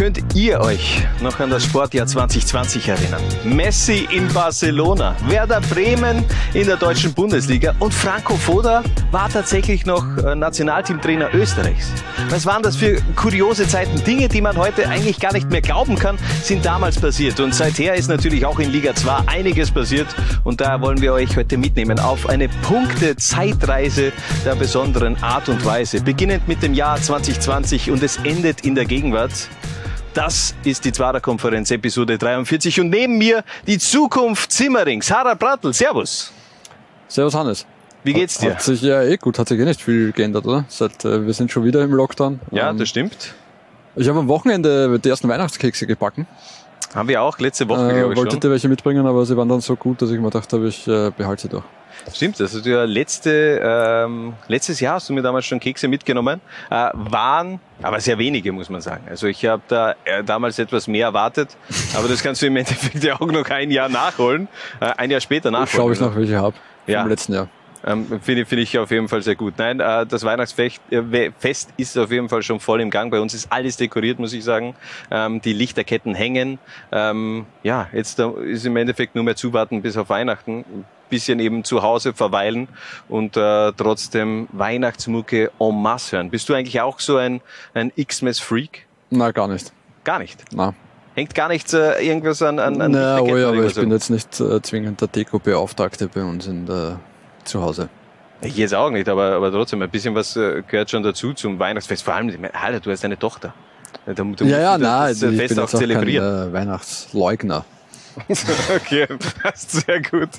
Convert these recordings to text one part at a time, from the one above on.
Könnt ihr euch noch an das Sportjahr 2020 erinnern? Messi in Barcelona, Werder Bremen in der deutschen Bundesliga und Franco Foda war tatsächlich noch äh, Nationalteamtrainer Österreichs. Was waren das für kuriose Zeiten? Dinge, die man heute eigentlich gar nicht mehr glauben kann, sind damals passiert. Und seither ist natürlich auch in Liga 2 einiges passiert. Und da wollen wir euch heute mitnehmen auf eine Punkte-Zeitreise der besonderen Art und Weise. Beginnend mit dem Jahr 2020 und es endet in der Gegenwart. Das ist die Zwarer-Konferenz, Episode 43. Und neben mir die Zukunft Zimmerings. Harald Brattl, Servus. Servus Hannes. Wie geht's dir? Hat sich ja eh gut, hat sich eh nicht viel geändert, oder? Seit, äh, wir sind schon wieder im Lockdown. Ja, Ähm, das stimmt. Ich habe am Wochenende die ersten Weihnachtskekse gebacken. Haben wir auch letzte Woche, Äh, glaube ich wollte dir welche mitbringen, aber sie waren dann so gut, dass ich mir gedacht habe, ich äh, behalte sie doch. Stimmt, also du ja letzte, ähm, letztes Jahr hast du mir damals schon Kekse mitgenommen. Äh, waren, aber sehr wenige, muss man sagen. Also ich habe da äh, damals etwas mehr erwartet, aber das kannst du im Endeffekt ja auch noch ein Jahr nachholen, äh, ein Jahr später nachholen. Schau ich noch, welche habe. Ja. Vom letzten Jahr. Ähm, Finde finde ich auf jeden Fall sehr gut. Nein, äh, das Weihnachtsfest äh, Fest ist auf jeden Fall schon voll im Gang. Bei uns ist alles dekoriert, muss ich sagen. Ähm, die Lichterketten hängen. Ähm, ja, jetzt äh, ist im Endeffekt nur mehr zuwarten bis auf Weihnachten. Ein bisschen eben zu Hause verweilen und äh, trotzdem Weihnachtsmucke en masse hören. Bist du eigentlich auch so ein, ein X-Mess-Freak? Na, gar nicht. Gar nicht. Na, Hängt gar nichts äh, irgendwas an, an, an Na, oh ja, aber ich bin jetzt nicht äh, zwingend der Deko-Beauftragte bei uns in der, zu Hause. Ich jetzt auch nicht, aber, aber trotzdem, ein bisschen was äh, gehört schon dazu zum Weihnachtsfest. Vor allem, ich meine, Alter, du hast eine Tochter. Da, da ja, ja, nein, das ich Fest bin auch auch kein zelebrieren. äh, Weihnachtsleugner. okay, passt sehr gut.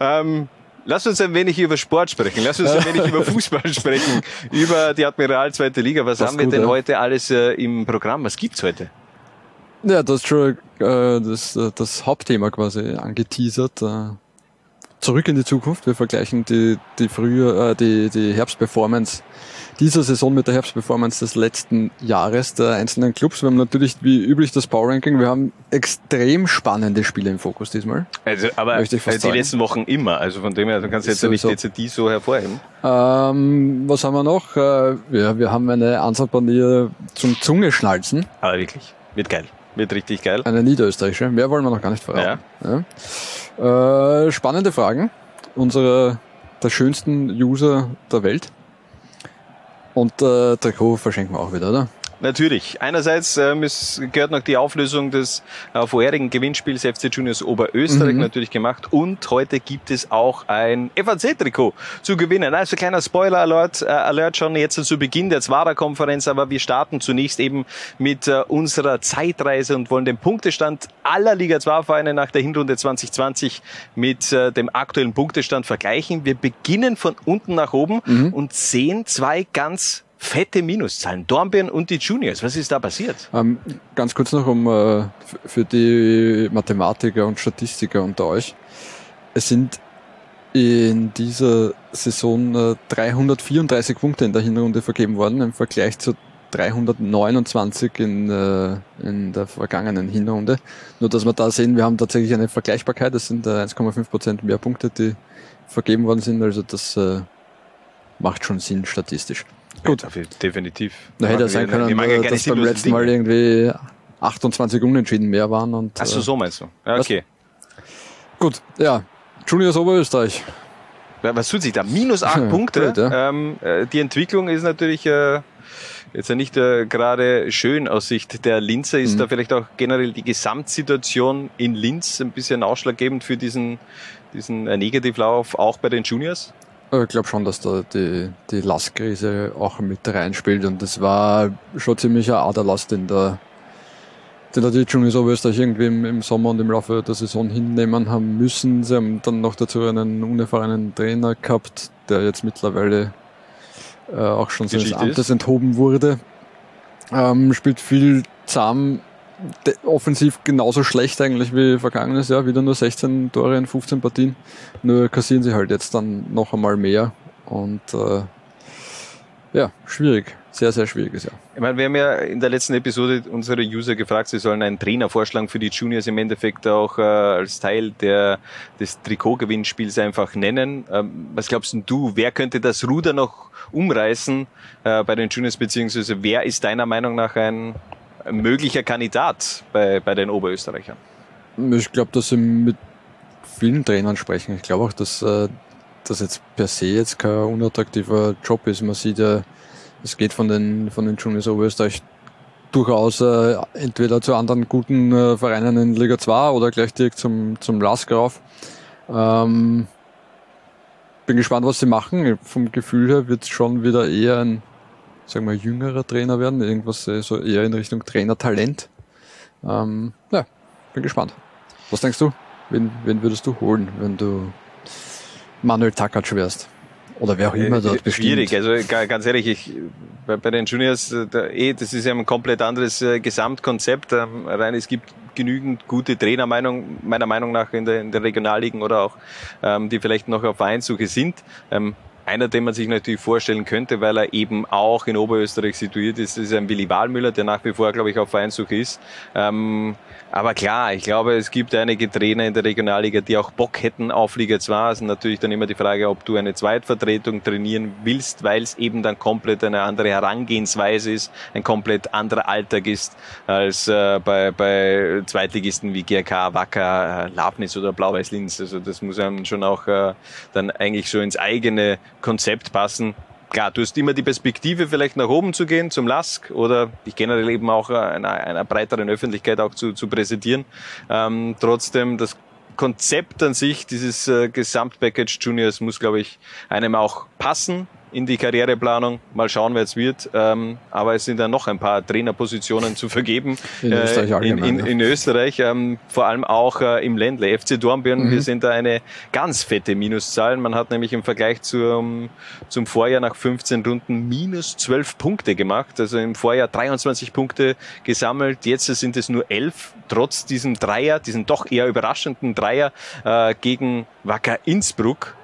ähm, lass uns ein wenig über Sport sprechen. Lass uns ein wenig über Fußball sprechen. Über die Admiral zweite Liga. Was Das haben wir gut, denn ja. heute alles äh, im Programm? Was gibt's heute? Ja, das ist schon äh, das, äh, das Hauptthema quasi angeteasert. Äh, zurück in die Zukunft. Wir vergleichen die, die frühe, äh, die, die Herbstperformance dieser Saison mit der Herbstperformance des letzten Jahres der einzelnen Clubs. Wir haben natürlich wie üblich das Power Ranking. Wir haben extrem spannende Spiele im Fokus diesmal. Also, aber Möchte ich fast äh, die sagen. letzten Wochen immer. Also von dem her, du kannst jetzt ja nicht jetzt die so hervorheben. Ähm, was haben wir noch? Äh, ja, wir haben eine Ansatzpanier zum Zungeschnalzen. Aber wirklich, wird geil. Wird richtig geil. Eine niederösterreichische. Mehr wollen wir noch gar nicht verraten. Ja. Äh, spannende Fragen. Unsere der schönsten User der Welt. Und äh, Trikot verschenken wir auch wieder, oder? Natürlich. Einerseits ähm, es gehört noch die Auflösung des äh, vorherigen Gewinnspiels FC Juniors Oberösterreich Mhm. natürlich gemacht. Und heute gibt es auch ein FAC-Trikot zu gewinnen. Also kleiner Spoiler-Alert äh, Alert schon jetzt zu Beginn der Zwarer-Konferenz. Aber wir starten zunächst eben mit äh, unserer Zeitreise und wollen den Punktestand aller Liga 2-Vereine nach der Hinrunde 2020 mit äh, dem aktuellen Punktestand vergleichen. Wir beginnen von unten nach oben Mhm. und sehen zwei ganz fette Minuszahlen. Dornbirn und die Juniors. Was ist da passiert? Ähm, ganz kurz noch um äh, für die Mathematiker und Statistiker unter euch. Es sind in dieser Saison äh, 334 Punkte in der Hinrunde vergeben worden im Vergleich zu 329 in, äh, in der vergangenen Hinrunde. Nur dass wir da sehen, wir haben tatsächlich eine Vergleichbarkeit. Es sind äh, 1,5 Prozent mehr Punkte, die vergeben worden sind. Also das äh, macht schon Sinn statistisch. Gut. Definitiv. Da hätte ja sein können, Ich ja äh, dass beim letzten Mal Dinge. irgendwie 28 Unentschieden mehr waren. Und, Ach so, äh, so meinst du. Ja, Was? okay. Gut, ja. Juniors Oberösterreich. Ja, Was tut sich da? Minus acht Punkte. ja. ähm, äh, die Entwicklung ist natürlich äh, jetzt ja nicht äh, gerade schön aus Sicht der Linzer. Ist Mhm. da vielleicht auch generell die Gesamtsituation in Linz ein bisschen ausschlaggebend für diesen, diesen Negativlauf auch bei den Juniors? Ich glaube schon, dass da die, die Lastkrise auch mit reinspielt. Und das war schon ziemlich ein Aderlast, den da, den da die Juniors Oberösterreich irgendwie im, im Sommer und im Laufe der Saison hinnehmen haben müssen. Sie haben dann noch dazu einen unerfahrenen Trainer gehabt, der jetzt mittlerweile äh, auch schon seines Amtes ist. enthoben wurde. Ähm, spielt viel zahm, offensiv genauso schlecht eigentlich wie vergangenes Jahr, wieder nur 16 Tore in 15 Partien. Nur kassieren sie halt jetzt dann noch einmal mehr und äh, ja, schwierig. Sehr, sehr schwieriges Jahr. Ich meine, wir haben ja in der letzten Episode unsere User gefragt, sie sollen einen Trainer vorschlagen für die Juniors im Endeffekt auch äh, als Teil der, des Trikotgewinnspiels einfach nennen. Ähm, was glaubst du, wer könnte das Ruder noch umreißen äh, bei den Juniors, beziehungsweise wer ist deiner Meinung nach ein, ein möglicher Kandidat bei, bei den Oberösterreichern? Ich glaube, dass sie mit vielen Trainern sprechen. Ich glaube auch, dass äh, das jetzt per se jetzt kein unattraktiver Job ist. Man sieht ja, es geht von den, von den Juniors Oberösterreich durchaus äh, entweder zu anderen guten äh, Vereinen in Liga 2 oder gleich direkt zum, zum Lask rauf. Ähm, bin gespannt, was sie machen. Vom Gefühl her wird es schon wieder eher ein, sagen wir, jüngerer Trainer werden. Irgendwas äh, so eher in Richtung Trainertalent. Ähm, ja, bin gespannt. Was denkst du? Wen, wen würdest du holen, wenn du Manuel Takac wärst? Oder wer auch immer dort äh, bestimmt. Schwierig, also ganz ehrlich, ich, bei, bei den Juniors, äh, da, eh, das ist ja ein komplett anderes äh, Gesamtkonzept. Ähm, rein, es gibt genügend gute Trainer, Meinung, meiner Meinung nach, in, der, in den Regionalligen oder auch, ähm, die vielleicht noch auf Vereinssuche sind. Ähm, einer, den man sich natürlich vorstellen könnte, weil er eben auch in Oberösterreich situiert ist, ist ein Willi Wahlmüller, der nach wie vor, glaube ich, auf Vereinssuche ist. Ähm, aber klar, ich glaube, es gibt einige Trainer in der Regionalliga, die auch Bock hätten auf Liga 2. Es ist natürlich dann immer die Frage, ob du eine Zweitvertretung trainieren willst, weil es eben dann komplett eine andere Herangehensweise ist, ein komplett anderer Alltag ist als äh, bei, bei Zweitligisten wie GRK, Wacker, Labnitz oder Blau-Weiß-Linz. Also das muss einem schon auch äh, dann eigentlich so ins eigene Konzept passen klar, du hast immer die Perspektive, vielleicht nach oben zu gehen, zum Lask oder dich generell eben auch einer, einer breiteren Öffentlichkeit auch zu, zu präsentieren. Ähm, trotzdem, das Konzept an sich, dieses äh, Gesamtpackage Juniors muss, glaube ich, einem auch passen in die Karriereplanung. Mal schauen, wer es wird. Ähm, aber es sind dann noch ein paar Trainerpositionen zu vergeben in äh, Österreich. In, in, in Österreich ähm, vor allem auch äh, im Ländle. FC Dornbirn, mhm. wir sind da eine ganz fette Minuszahl. Man hat nämlich im Vergleich zum, zum Vorjahr nach 15 Runden minus 12 Punkte gemacht. Also im Vorjahr 23 Punkte gesammelt. Jetzt sind es nur 11, trotz diesem Dreier, diesen doch eher überraschenden Dreier äh, gegen Wacker Innsbruck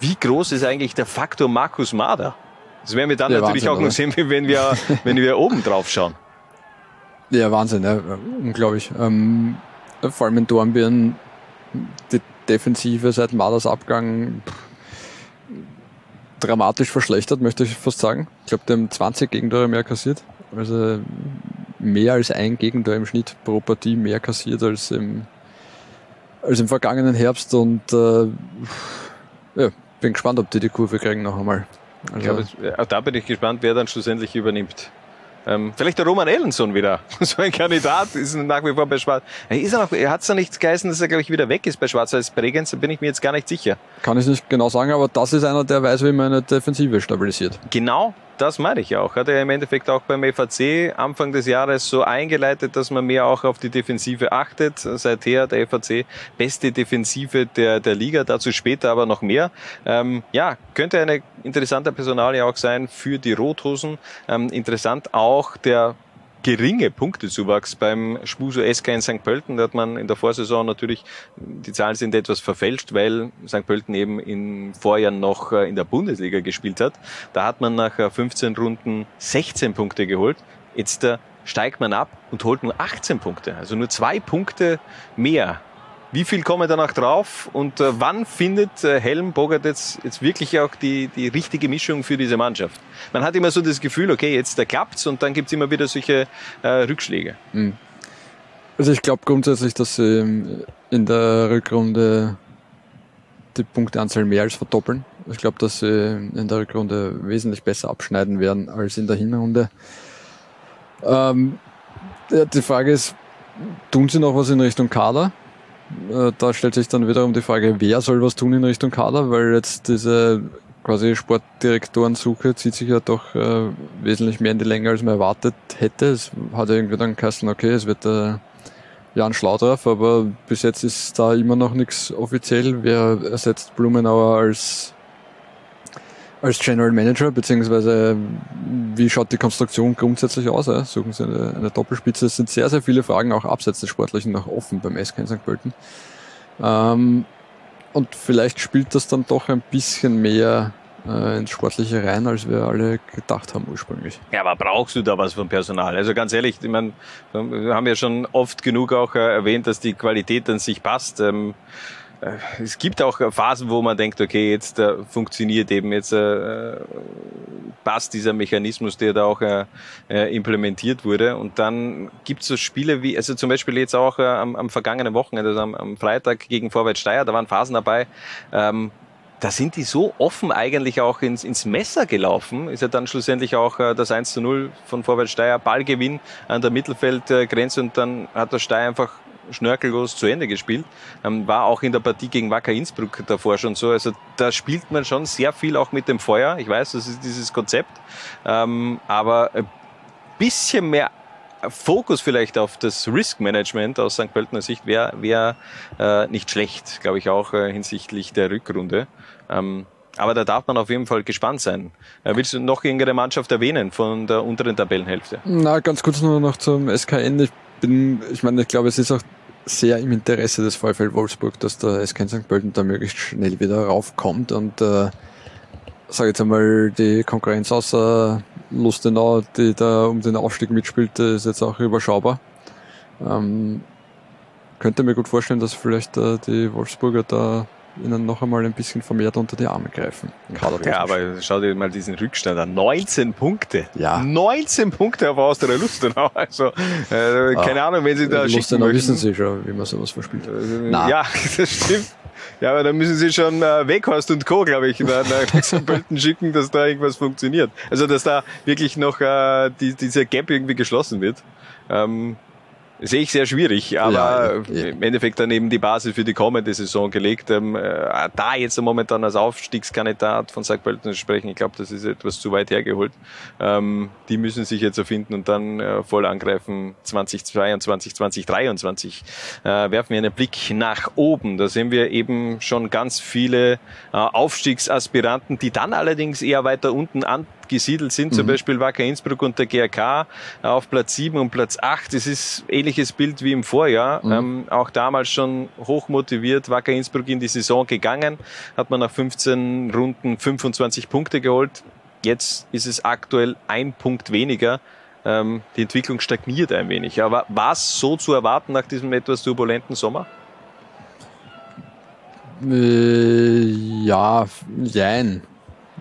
wie groß ist eigentlich der Faktor Markus Mader? Das werden wir dann ja, natürlich Wahnsinn, auch noch sehen, wenn wir, wenn wir oben drauf schauen. Ja, Wahnsinn, ja, unglaublich. Ähm, vor allem in Dornbirn, die Defensive seit Maders Abgang dramatisch verschlechtert, möchte ich fast sagen. Ich glaube, die haben 20 Gegentore mehr kassiert. Also mehr als ein Gegentor im Schnitt pro Partie mehr kassiert als im, als im vergangenen Herbst und äh, ja, bin gespannt, ob die die Kurve kriegen noch einmal. Also ich glaube, auch da bin ich gespannt, wer dann schlussendlich übernimmt. Ähm, vielleicht der Roman Ellenson wieder. so ein Kandidat ist nach wie vor bei Schwarz. Ist er noch, er hat es ja nicht geheißen, dass er, glaube ich, wieder weg ist bei Schwarz-Weiß Bregenz, da bin ich mir jetzt gar nicht sicher. Kann ich nicht genau sagen, aber das ist einer, der weiß, wie man eine Defensive stabilisiert. Genau, das meine ich auch. Hat er im Endeffekt auch beim FAC Anfang des Jahres so eingeleitet, dass man mehr auch auf die Defensive achtet. Seither der FAC beste Defensive der, der Liga, dazu später aber noch mehr. Ähm, ja, könnte eine interessante Personalie auch sein für die Rothosen. Ähm, interessant auch der geringe Punktezuwachs beim Spuso SK in St. Pölten. Da hat man in der Vorsaison natürlich, die Zahlen sind etwas verfälscht, weil St. Pölten eben im Vorjahr noch äh, in der Bundesliga gespielt hat. Da hat man nach 15 äh, Runden 16 Punkte geholt. Jetzt äh, steigt man ab und holt nur 18 Punkte. Also nur zwei Punkte mehr wie viel kommen danach drauf und äh, wann findet äh, Helm Bogart jetzt, jetzt wirklich auch die, die richtige Mischung für diese Mannschaft? Man hat immer so das Gefühl, okay, jetzt da klappt's und dann gibt's immer wieder solche äh, Rückschläge. Mhm. Also ich glaube grundsätzlich, dass sie in der Rückrunde die Punkteanzahl mehr als verdoppeln. Ich glaube, dass sie in der Rückrunde wesentlich besser abschneiden werden als in der Hinrunde. Ähm, die Frage ist, tun sie noch was in Richtung Kader? Äh, da stellt sich dann wiederum die Frage, wer soll was tun in Richtung Kader, weil jetzt diese quasi Sportdirektorensuche zieht sich ja doch äh, wesentlich mehr in die Länge, als man erwartet hätte. Es hat ja irgendwie dann geheißen, okay, es wird der Jan Schlaudraff, aber bis jetzt ist da immer noch nichts offiziell. Wer ersetzt Blumenauer als als General Manager, beziehungsweise wie schaut die Konstruktion grundsätzlich aus? Suchen Sie eine, eine, Doppelspitze? Es sind sehr, sehr viele Fragen auch abseits des Sportlichen noch offen beim SK in St. Pölten. Ähm, und vielleicht spielt das dann doch ein bisschen mehr äh, ins Sportliche rein, als wir alle gedacht haben ursprünglich. Ja, aber brauchst du da was vom Personal? Also ganz ehrlich, ich meine, wir haben ja schon oft genug auch äh, erwähnt, dass die Qualität an sich passt. Ähm, äh, es gibt auch Phasen, wo man denkt, okay, jetzt äh, funktioniert eben, jetzt äh, passt dieser Mechanismus, der da auch äh, äh implementiert wurde. Und dann gibt es so Spiele wie, also zum Beispiel jetzt auch äh, am, am vergangenen Wochenende, also am, am Freitag gegen Vorwärts Steyr, da waren Phasen dabei, ähm, da sind die so offen eigentlich auch ins, ins Messer gelaufen. Ist ja dann schlussendlich auch äh, das 1 zu 0 von Vorwärts Steyr, Ballgewinn an der Mittelfeldgrenze und dann hat der Steyr einfach schnörkellos zu Ende gespielt. Ähm, war auch in der Partie gegen Wacker Innsbruck davor schon so. Also da spielt man schon sehr viel auch mit dem Feuer. Ich weiß, das ist dieses Konzept. Ähm, aber ein bisschen mehr Fokus vielleicht auf das Risk Management aus St. Pöltener Sicht wäre wär, äh, nicht schlecht, glaube ich auch äh, hinsichtlich der Rückrunde. Ähm, aber da darf man auf jeden Fall gespannt sein. Äh, willst du noch irgendeine Mannschaft erwähnen von der unteren Tabellenhälfte? Na, ganz kurz nur noch zum SKN. Ich bin, ich meine, ich glaube, es ist auch sehr im Interesse des VfL Wolfsburg, dass der SK St. Pölten da möglichst schnell wieder raufkommt und äh, sage jetzt einmal die Konkurrenz außer Lustenau, die da um den Aufstieg mitspielt, ist jetzt auch überschaubar. Ähm, könnte mir gut vorstellen, dass vielleicht äh, die Wolfsburger da ihnen noch einmal ein bisschen vermehrt unter die Arme greifen. Ja, aber schau dir mal diesen Rückstand an. 19 Punkte. Ja. 19 Punkte auf Austria Lustenau. Also, äh, keine ah, Ahnung, wenn sie da Lustenau wissen sie schon, wie man sowas verspielt. Äh, ja, das stimmt. Ja, aber da müssen sie schon äh, Weghorst und Co., glaube ich, nach, nach St. Pölten schicken, dass da irgendwas funktioniert. Also, dass da wirklich noch äh, die, dieser Gap irgendwie geschlossen wird. Ähm, Sehe ich sehr schwierig, aber ja, ja. im Endeffekt dann eben die Basis für die kommende Saison gelegt. Ähm, äh, da jetzt momentan als Aufstiegskandidat von St. Pölten zu sprechen, ich glaube, das ist etwas zu weit hergeholt. Ähm, die müssen sich jetzt erfinden und dann äh, voll angreifen 2022, 2023. Äh, werfen wir einen Blick nach oben. Da sehen wir eben schon ganz viele Aufstiegsaspiranten, die dann allerdings eher weiter unten an gesiedelt sind, mhm. zum Beispiel Wacker Innsbruck und der GRK auf Platz 7 und Platz 8. Das ist ähnliches Bild wie im Vorjahr. Mhm. Ähm, auch damals schon hoch motiviert Wacker Innsbruck in die Saison gegangen, hat man nach 15 Runden 25 Punkte geholt. Jetzt ist es aktuell ein Punkt weniger. Ähm, die Entwicklung stagniert ein wenig. Aber war es so zu erwarten nach diesem etwas turbulenten Sommer? Äh, ja, jein.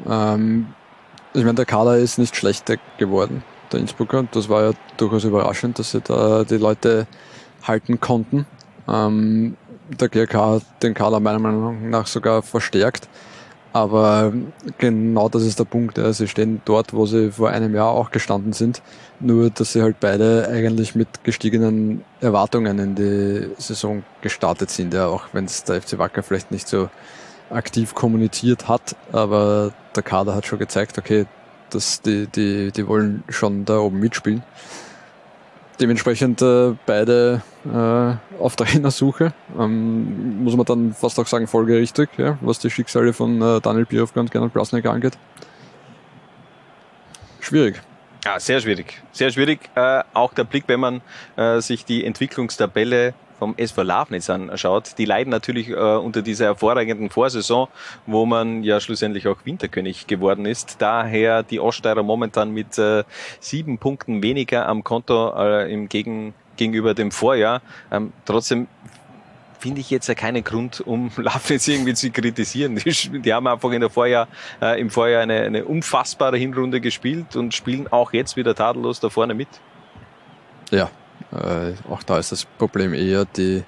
Ähm, ich meine, der Kader ist nicht schlechter geworden, der Innsbrucker. Das war ja durchaus überraschend, dass sie da die Leute halten konnten. Ähm, der GRK hat den Kader meiner Meinung nach sogar verstärkt. Aber genau das ist der Punkt. Ja. Sie stehen dort, wo sie vor einem Jahr auch gestanden sind. Nur, dass sie halt beide eigentlich mit gestiegenen Erwartungen in die Saison gestartet sind. Ja, auch wenn es der FC Wacker vielleicht nicht so aktiv kommuniziert hat, aber der Kader hat schon gezeigt, okay, dass die, die, die wollen schon da oben mitspielen. Dementsprechend äh, beide äh, auf Trainersuche. Ähm, muss man dann fast auch sagen, folgerichtig, ja, was die Schicksale von äh, Daniel Birovka und Gernot Blasnik angeht. Schwierig. Ja, sehr schwierig. Sehr schwierig. Äh, auch der Blick, wenn man äh, sich die Entwicklungstabelle vom SV Lafnitz anschaut, die leiden natürlich äh, unter dieser hervorragenden Vorsaison, wo man ja schlussendlich auch Winterkönig geworden ist. Daher die Oststeirer momentan mit äh, sieben Punkten weniger am Konto äh, im Gegen gegenüber dem Vorjahr. Ähm, trotzdem finde ich jetzt ja keinen Grund, um Lafnitz irgendwie zu kritisieren. Die, die haben einfach in der Vorjahr, äh, im Vorjahr eine, eine unfassbare Hinrunde gespielt und spielen auch jetzt wieder tadellos da vorne mit. Ja, äh, auch da ist das Problem eher die,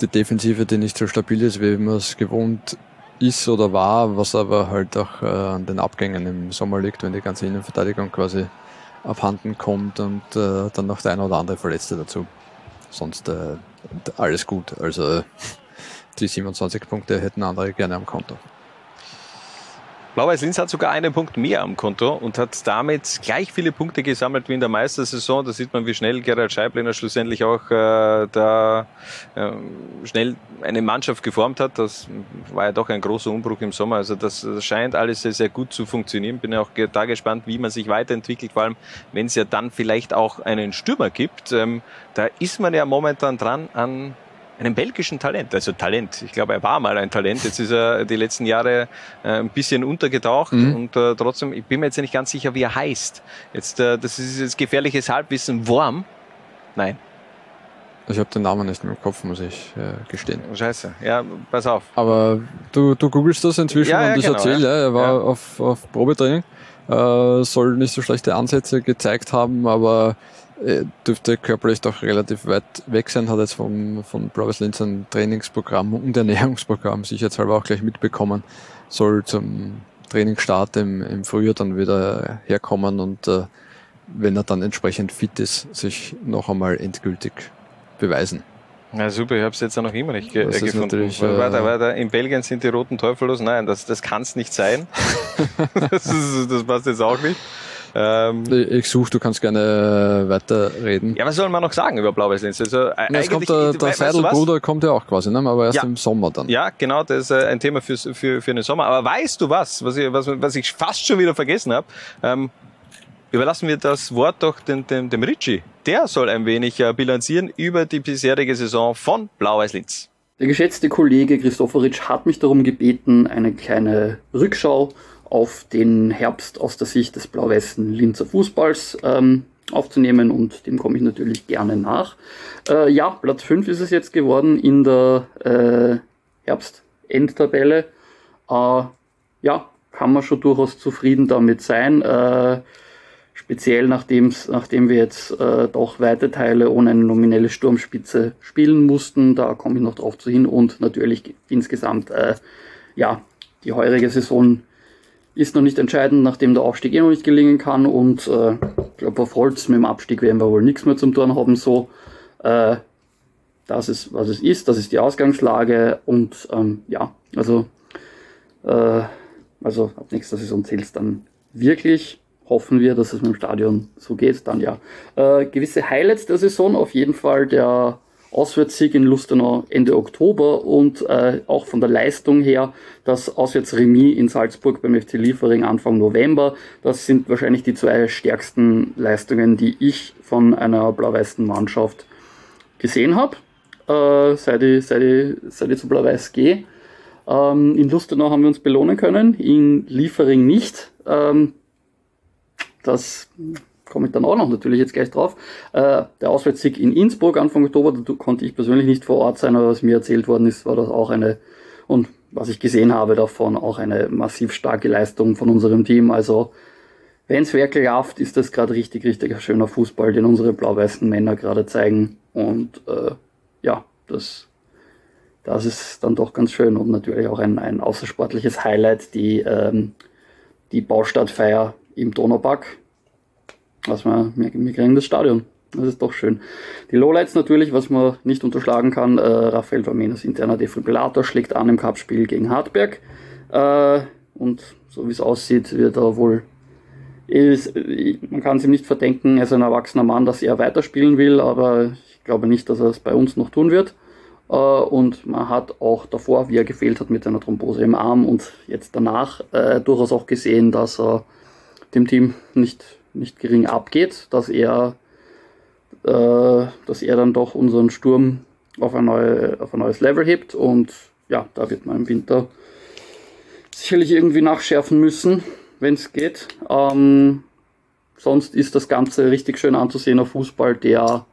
die Defensive, die nicht so stabil ist, wie man es gewohnt ist oder war, was aber halt auch äh, an den Abgängen im Sommer liegt, wenn die ganze Innenverteidigung quasi abhanden kommt und äh, dann noch der eine oder andere Verletzte dazu. Sonst äh, alles gut. Also die 27 Punkte hätten andere gerne am Konto. Blau-Weiß Linz hat sogar einen Punkt mehr am Konto und hat damit gleich viele Punkte gesammelt wie in der Meistersaison. Da sieht man, wie schnell Gerald Scheiblener schlussendlich auch äh, da äh, schnell eine Mannschaft geformt hat. Das war ja doch ein großer Umbruch im Sommer. Also das scheint alles sehr, sehr gut zu funktionieren. Bin auch da gespannt, wie man sich weiterentwickelt, vor allem wenn es ja dann vielleicht auch einen Stürmer gibt. Ähm, da ist man ja momentan dran an einem belgischen Talent. Also Talent. Ich glaube, er war mal ein Talent. Jetzt ist er die letzten Jahre äh, ein bisschen untergetaucht mhm. und äh, trotzdem, ich bin mir jetzt nicht ganz sicher, wie er heißt. Jetzt, äh, das ist jetzt gefährliches Halbwissen. Worm? Nein. Ich habe den Namen nicht mehr im Kopf, muss ich äh, gestehen. Scheiße. Ja, pass auf. Aber du, du googelst das inzwischen ja, ja, und ich genau, erzähle, ja. er war auf, auf Probetraining, äh, soll nicht so schlechte Ansätze gezeigt haben, aber dürfte körperlich doch relativ weit weg sein, hat jetzt vom, von Brothers Linz ein Trainingsprogramm und Ernährungsprogramm sicherheitshalber auch gleich mitbekommen, soll zum Trainingsstart im, im Frühjahr dann wieder herkommen und äh, wenn er dann entsprechend fit ist, sich noch einmal endgültig beweisen. Ja, super, ich habe es jetzt noch immer nicht ge Das gefunden. natürlich, Warte, äh, warte, in Belgien sind die roten Teufel los. Nein, das, das kann es nicht sein. das, ist, das passt jetzt auch nicht. Ähm, Ich, ich suche, du kannst gerne weiterreden. ja, was soll man noch sagen über Blau-Weiß Linz? Also, äh, Ja, es kommt der, der? Seidelbruder kommt ja auch quasi, ne? aber erst Ja. im Sommer dann. Ja, genau, das ist äh, ein Thema fürs, für, für den Sommer. Aber weißt du was, was ich, was, was ich fast schon wieder vergessen habe? Ähm, überlassen wir das Wort doch dem, dem, dem Ritchie. Der soll ein wenig äh, bilanzieren über die bisherige Saison von Blau-Weiß Linz. Der geschätzte Kollege Christoforitsch hat mich darum gebeten, eine kleine Rückschau auf den Herbst aus der Sicht des blau-weißen Linzer Fußballs ähm, aufzunehmen und dem komme ich natürlich gerne nach. Äh, ja, Platz 5 ist es jetzt geworden in der äh, Herbst-Endtabelle. Äh, ja, kann man schon durchaus zufrieden damit sein. Äh, speziell nachdem wir jetzt äh, doch weite Teile ohne eine nominelle Sturmspitze spielen mussten. Da komme ich noch drauf zu hin und natürlich insgesamt, äh, ja, die heurige Saison ist noch nicht entscheidend, nachdem der Aufstieg eh noch nicht gelingen kann und äh, ich glaube auf Holz mit dem Abstieg werden wir wohl nichts mehr zum Tun haben so. Äh, das ist, was es ist, das ist die Ausgangslage und ähm, ja, also, äh, also ab nächster Saison zählt es dann wirklich hoffen wir, dass es mit dem Stadion so geht, dann ja. Äh, gewisse Highlights der Saison, auf jeden Fall der Auswärtssieg in Lustenau Ende Oktober und äh, auch von der Leistung her das Auswärtsremis in Salzburg beim FC Liefering Anfang November. Das sind wahrscheinlich die zwei stärksten Leistungen, die ich von einer blau-weißen Mannschaft gesehen habe, äh, seit, ich, seit, ich, seit ich zu Blau-Weiß gehe. Ähm, in Lustenau haben wir uns belohnen können, in Liefering nicht. Ähm, das komme ich dann auch noch natürlich jetzt gleich drauf. Äh, der Auswärtssieg in Innsbruck Anfang Oktober, da konnte ich persönlich nicht vor Ort sein, aber was mir erzählt worden ist, war das auch eine, und was ich gesehen habe davon, auch eine massiv starke Leistung von unserem Team. Also, wenn's wer klafft, ist das gerade richtig, richtig schöner Fußball, den unsere blau-weißen Männer gerade zeigen. Und äh, ja, das, das ist dann doch ganz schön und natürlich auch ein, ein außersportliches Highlight, die, ähm, die Baustadtfeier im Donaupark. Was wir, wir, wir kriegen das Stadion. Das ist doch schön. Die Lowlights natürlich, was man nicht unterschlagen kann. Äh, Raphael Vermenas interner Defibrillator schlägt an im Cup-Spiel gegen Hartberg. Äh, und so wie es aussieht, wird er wohl. Ist, man kann es ihm nicht verdenken, er ist ein erwachsener Mann, dass er weiterspielen will, aber ich glaube nicht, dass er es bei uns noch tun wird. Äh, und man hat auch davor, wie er gefehlt hat mit einer Thrombose im Arm und jetzt danach äh, durchaus auch gesehen, dass er dem Team nicht, nicht gering abgeht, dass er, äh, dass er dann doch unseren Sturm auf ein, neue, auf ein neues Level hebt und ja, da wird man im Winter sicherlich irgendwie nachschärfen müssen, wenn es geht. Ähm, sonst ist das Ganze richtig schön anzusehener Fußball, der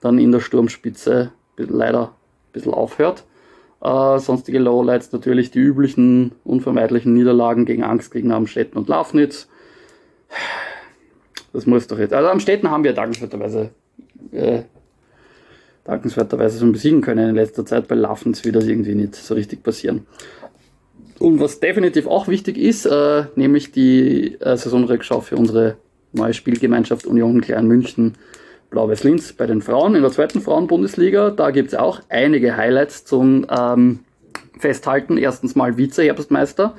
dann in der Sturmspitze leider ein bisschen aufhört. Äh, sonstige Lowlights natürlich die üblichen unvermeidlichen Niederlagen gegen Angst gegen Amstetten und Lafnitz. Das muss doch jetzt. Also Amstetten haben wir dankenswerterweise äh, dankenswerterweise schon besiegen können in letzter Zeit. Bei Lafnitz wird das irgendwie nicht so richtig passieren. Und was definitiv auch wichtig ist, äh, nämlich die äh, Saisonrückschau für unsere neue Spielgemeinschaft Union Klein München Blau-Weiß Linz bei den Frauen in der zweiten Frauenbundesliga. Da gibt es auch einige Highlights zum ähm, Festhalten. Erstens mal Vize-Herbstmeister,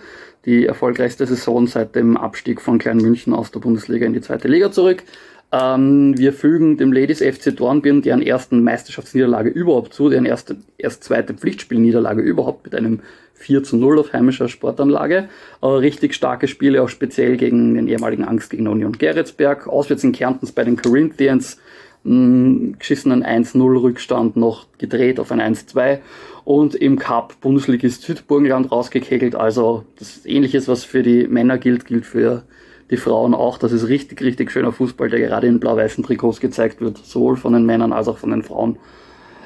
die erfolgreichste Saison seit dem Abstieg von Klein München aus der Bundesliga in die zweite Liga zurück. Ähm, wir fügen dem Ladies FC Dornbirn deren ersten Meisterschaftsniederlage überhaupt zu, deren erste, erst zweite Pflichtspielniederlage überhaupt mit einem 4 zu 0 auf heimischer Sportanlage. Äh, richtig starke Spiele, auch speziell gegen den ehemaligen Angstgegner Union Geretsberg. Auswärts in Kärntens bei den Corinthians einen geschissenen 1-0-Rückstand noch gedreht auf ein 1-2 und im Cup Bundesligist Südburgenland rausgekegelt. Also das Ähnliches, was für die Männer gilt, gilt für die Frauen auch. Das ist richtig, richtig schöner Fußball, der gerade in blau-weißen Trikots gezeigt wird, sowohl von den Männern als auch von den Frauen.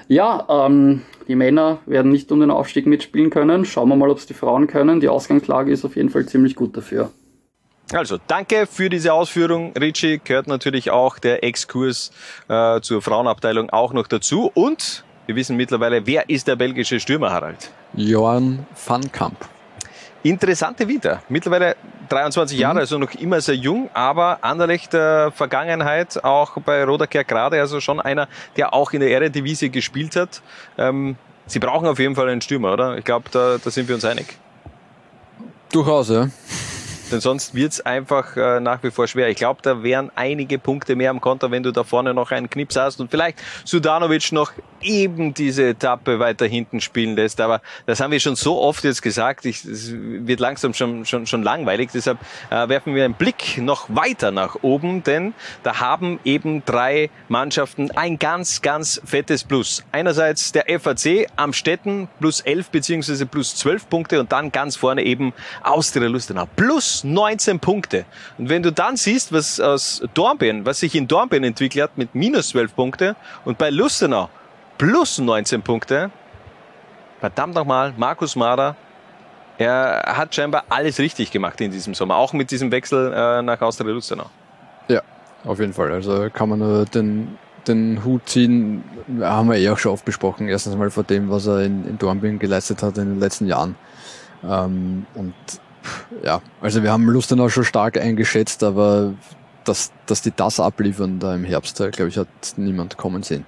Ja, ähm, die Männer werden nicht um den Aufstieg mitspielen können. Schauen wir mal, ob es die Frauen können. Die Ausgangslage ist auf jeden Fall ziemlich gut dafür. Also, danke für diese Ausführung, Richie. Gehört natürlich auch der Exkurs äh, zur Frauenabteilung auch noch dazu. Und wir wissen mittlerweile, wer ist der belgische Stürmer, Harald? Johann van Kamp. Interessante Vita. Mittlerweile 23 Jahre, also noch immer sehr jung, aber Anderlecht der Vergangenheit auch bei Rodaker gerade, also schon einer, der auch in der Eredivisie gespielt hat. Ähm, Sie brauchen auf jeden Fall einen Stürmer, oder? Ich glaube, da, da sind wir uns einig. Durchaus, ja. Denn sonst wird's einfach äh, nach wie vor schwer. Ich glaube, da wären einige Punkte mehr am Konter, wenn du da vorne noch einen Knips hast und vielleicht Sudanovic noch eben diese Etappe weiter hinten spielen lässt. Aber das haben wir schon so oft jetzt gesagt. Es wird langsam schon, schon, schon langweilig. Deshalb äh, werfen wir einen Blick noch weiter nach oben, denn da haben eben drei Mannschaften ein ganz, ganz fettes Plus. Einerseits der FAC am Städten plus 11 beziehungsweise plus 12 Punkte und dann ganz vorne eben Austria Lustenau plus 19 Punkte. Und wenn du dann siehst, was aus Dornbirn, was sich in Dornbirn entwickelt hat mit minus 12 Punkte und bei Lustenau plus 19 Punkte. Verdammt nochmal, Markus Mader, er hat scheinbar alles richtig gemacht in diesem Sommer, auch mit diesem Wechsel äh, nach Austria Lustenau. Ja, auf jeden Fall. Also kann man nur den, den Hut ziehen, haben wir eh auch schon oft besprochen. Erstens mal vor dem, was er in, in Dornbirn geleistet hat in den letzten Jahren. Ähm, und ja, also wir haben Lustenau schon stark eingeschätzt, aber dass, dass die das abliefern da im Herbst, glaube ich, hat niemand kommen sehen.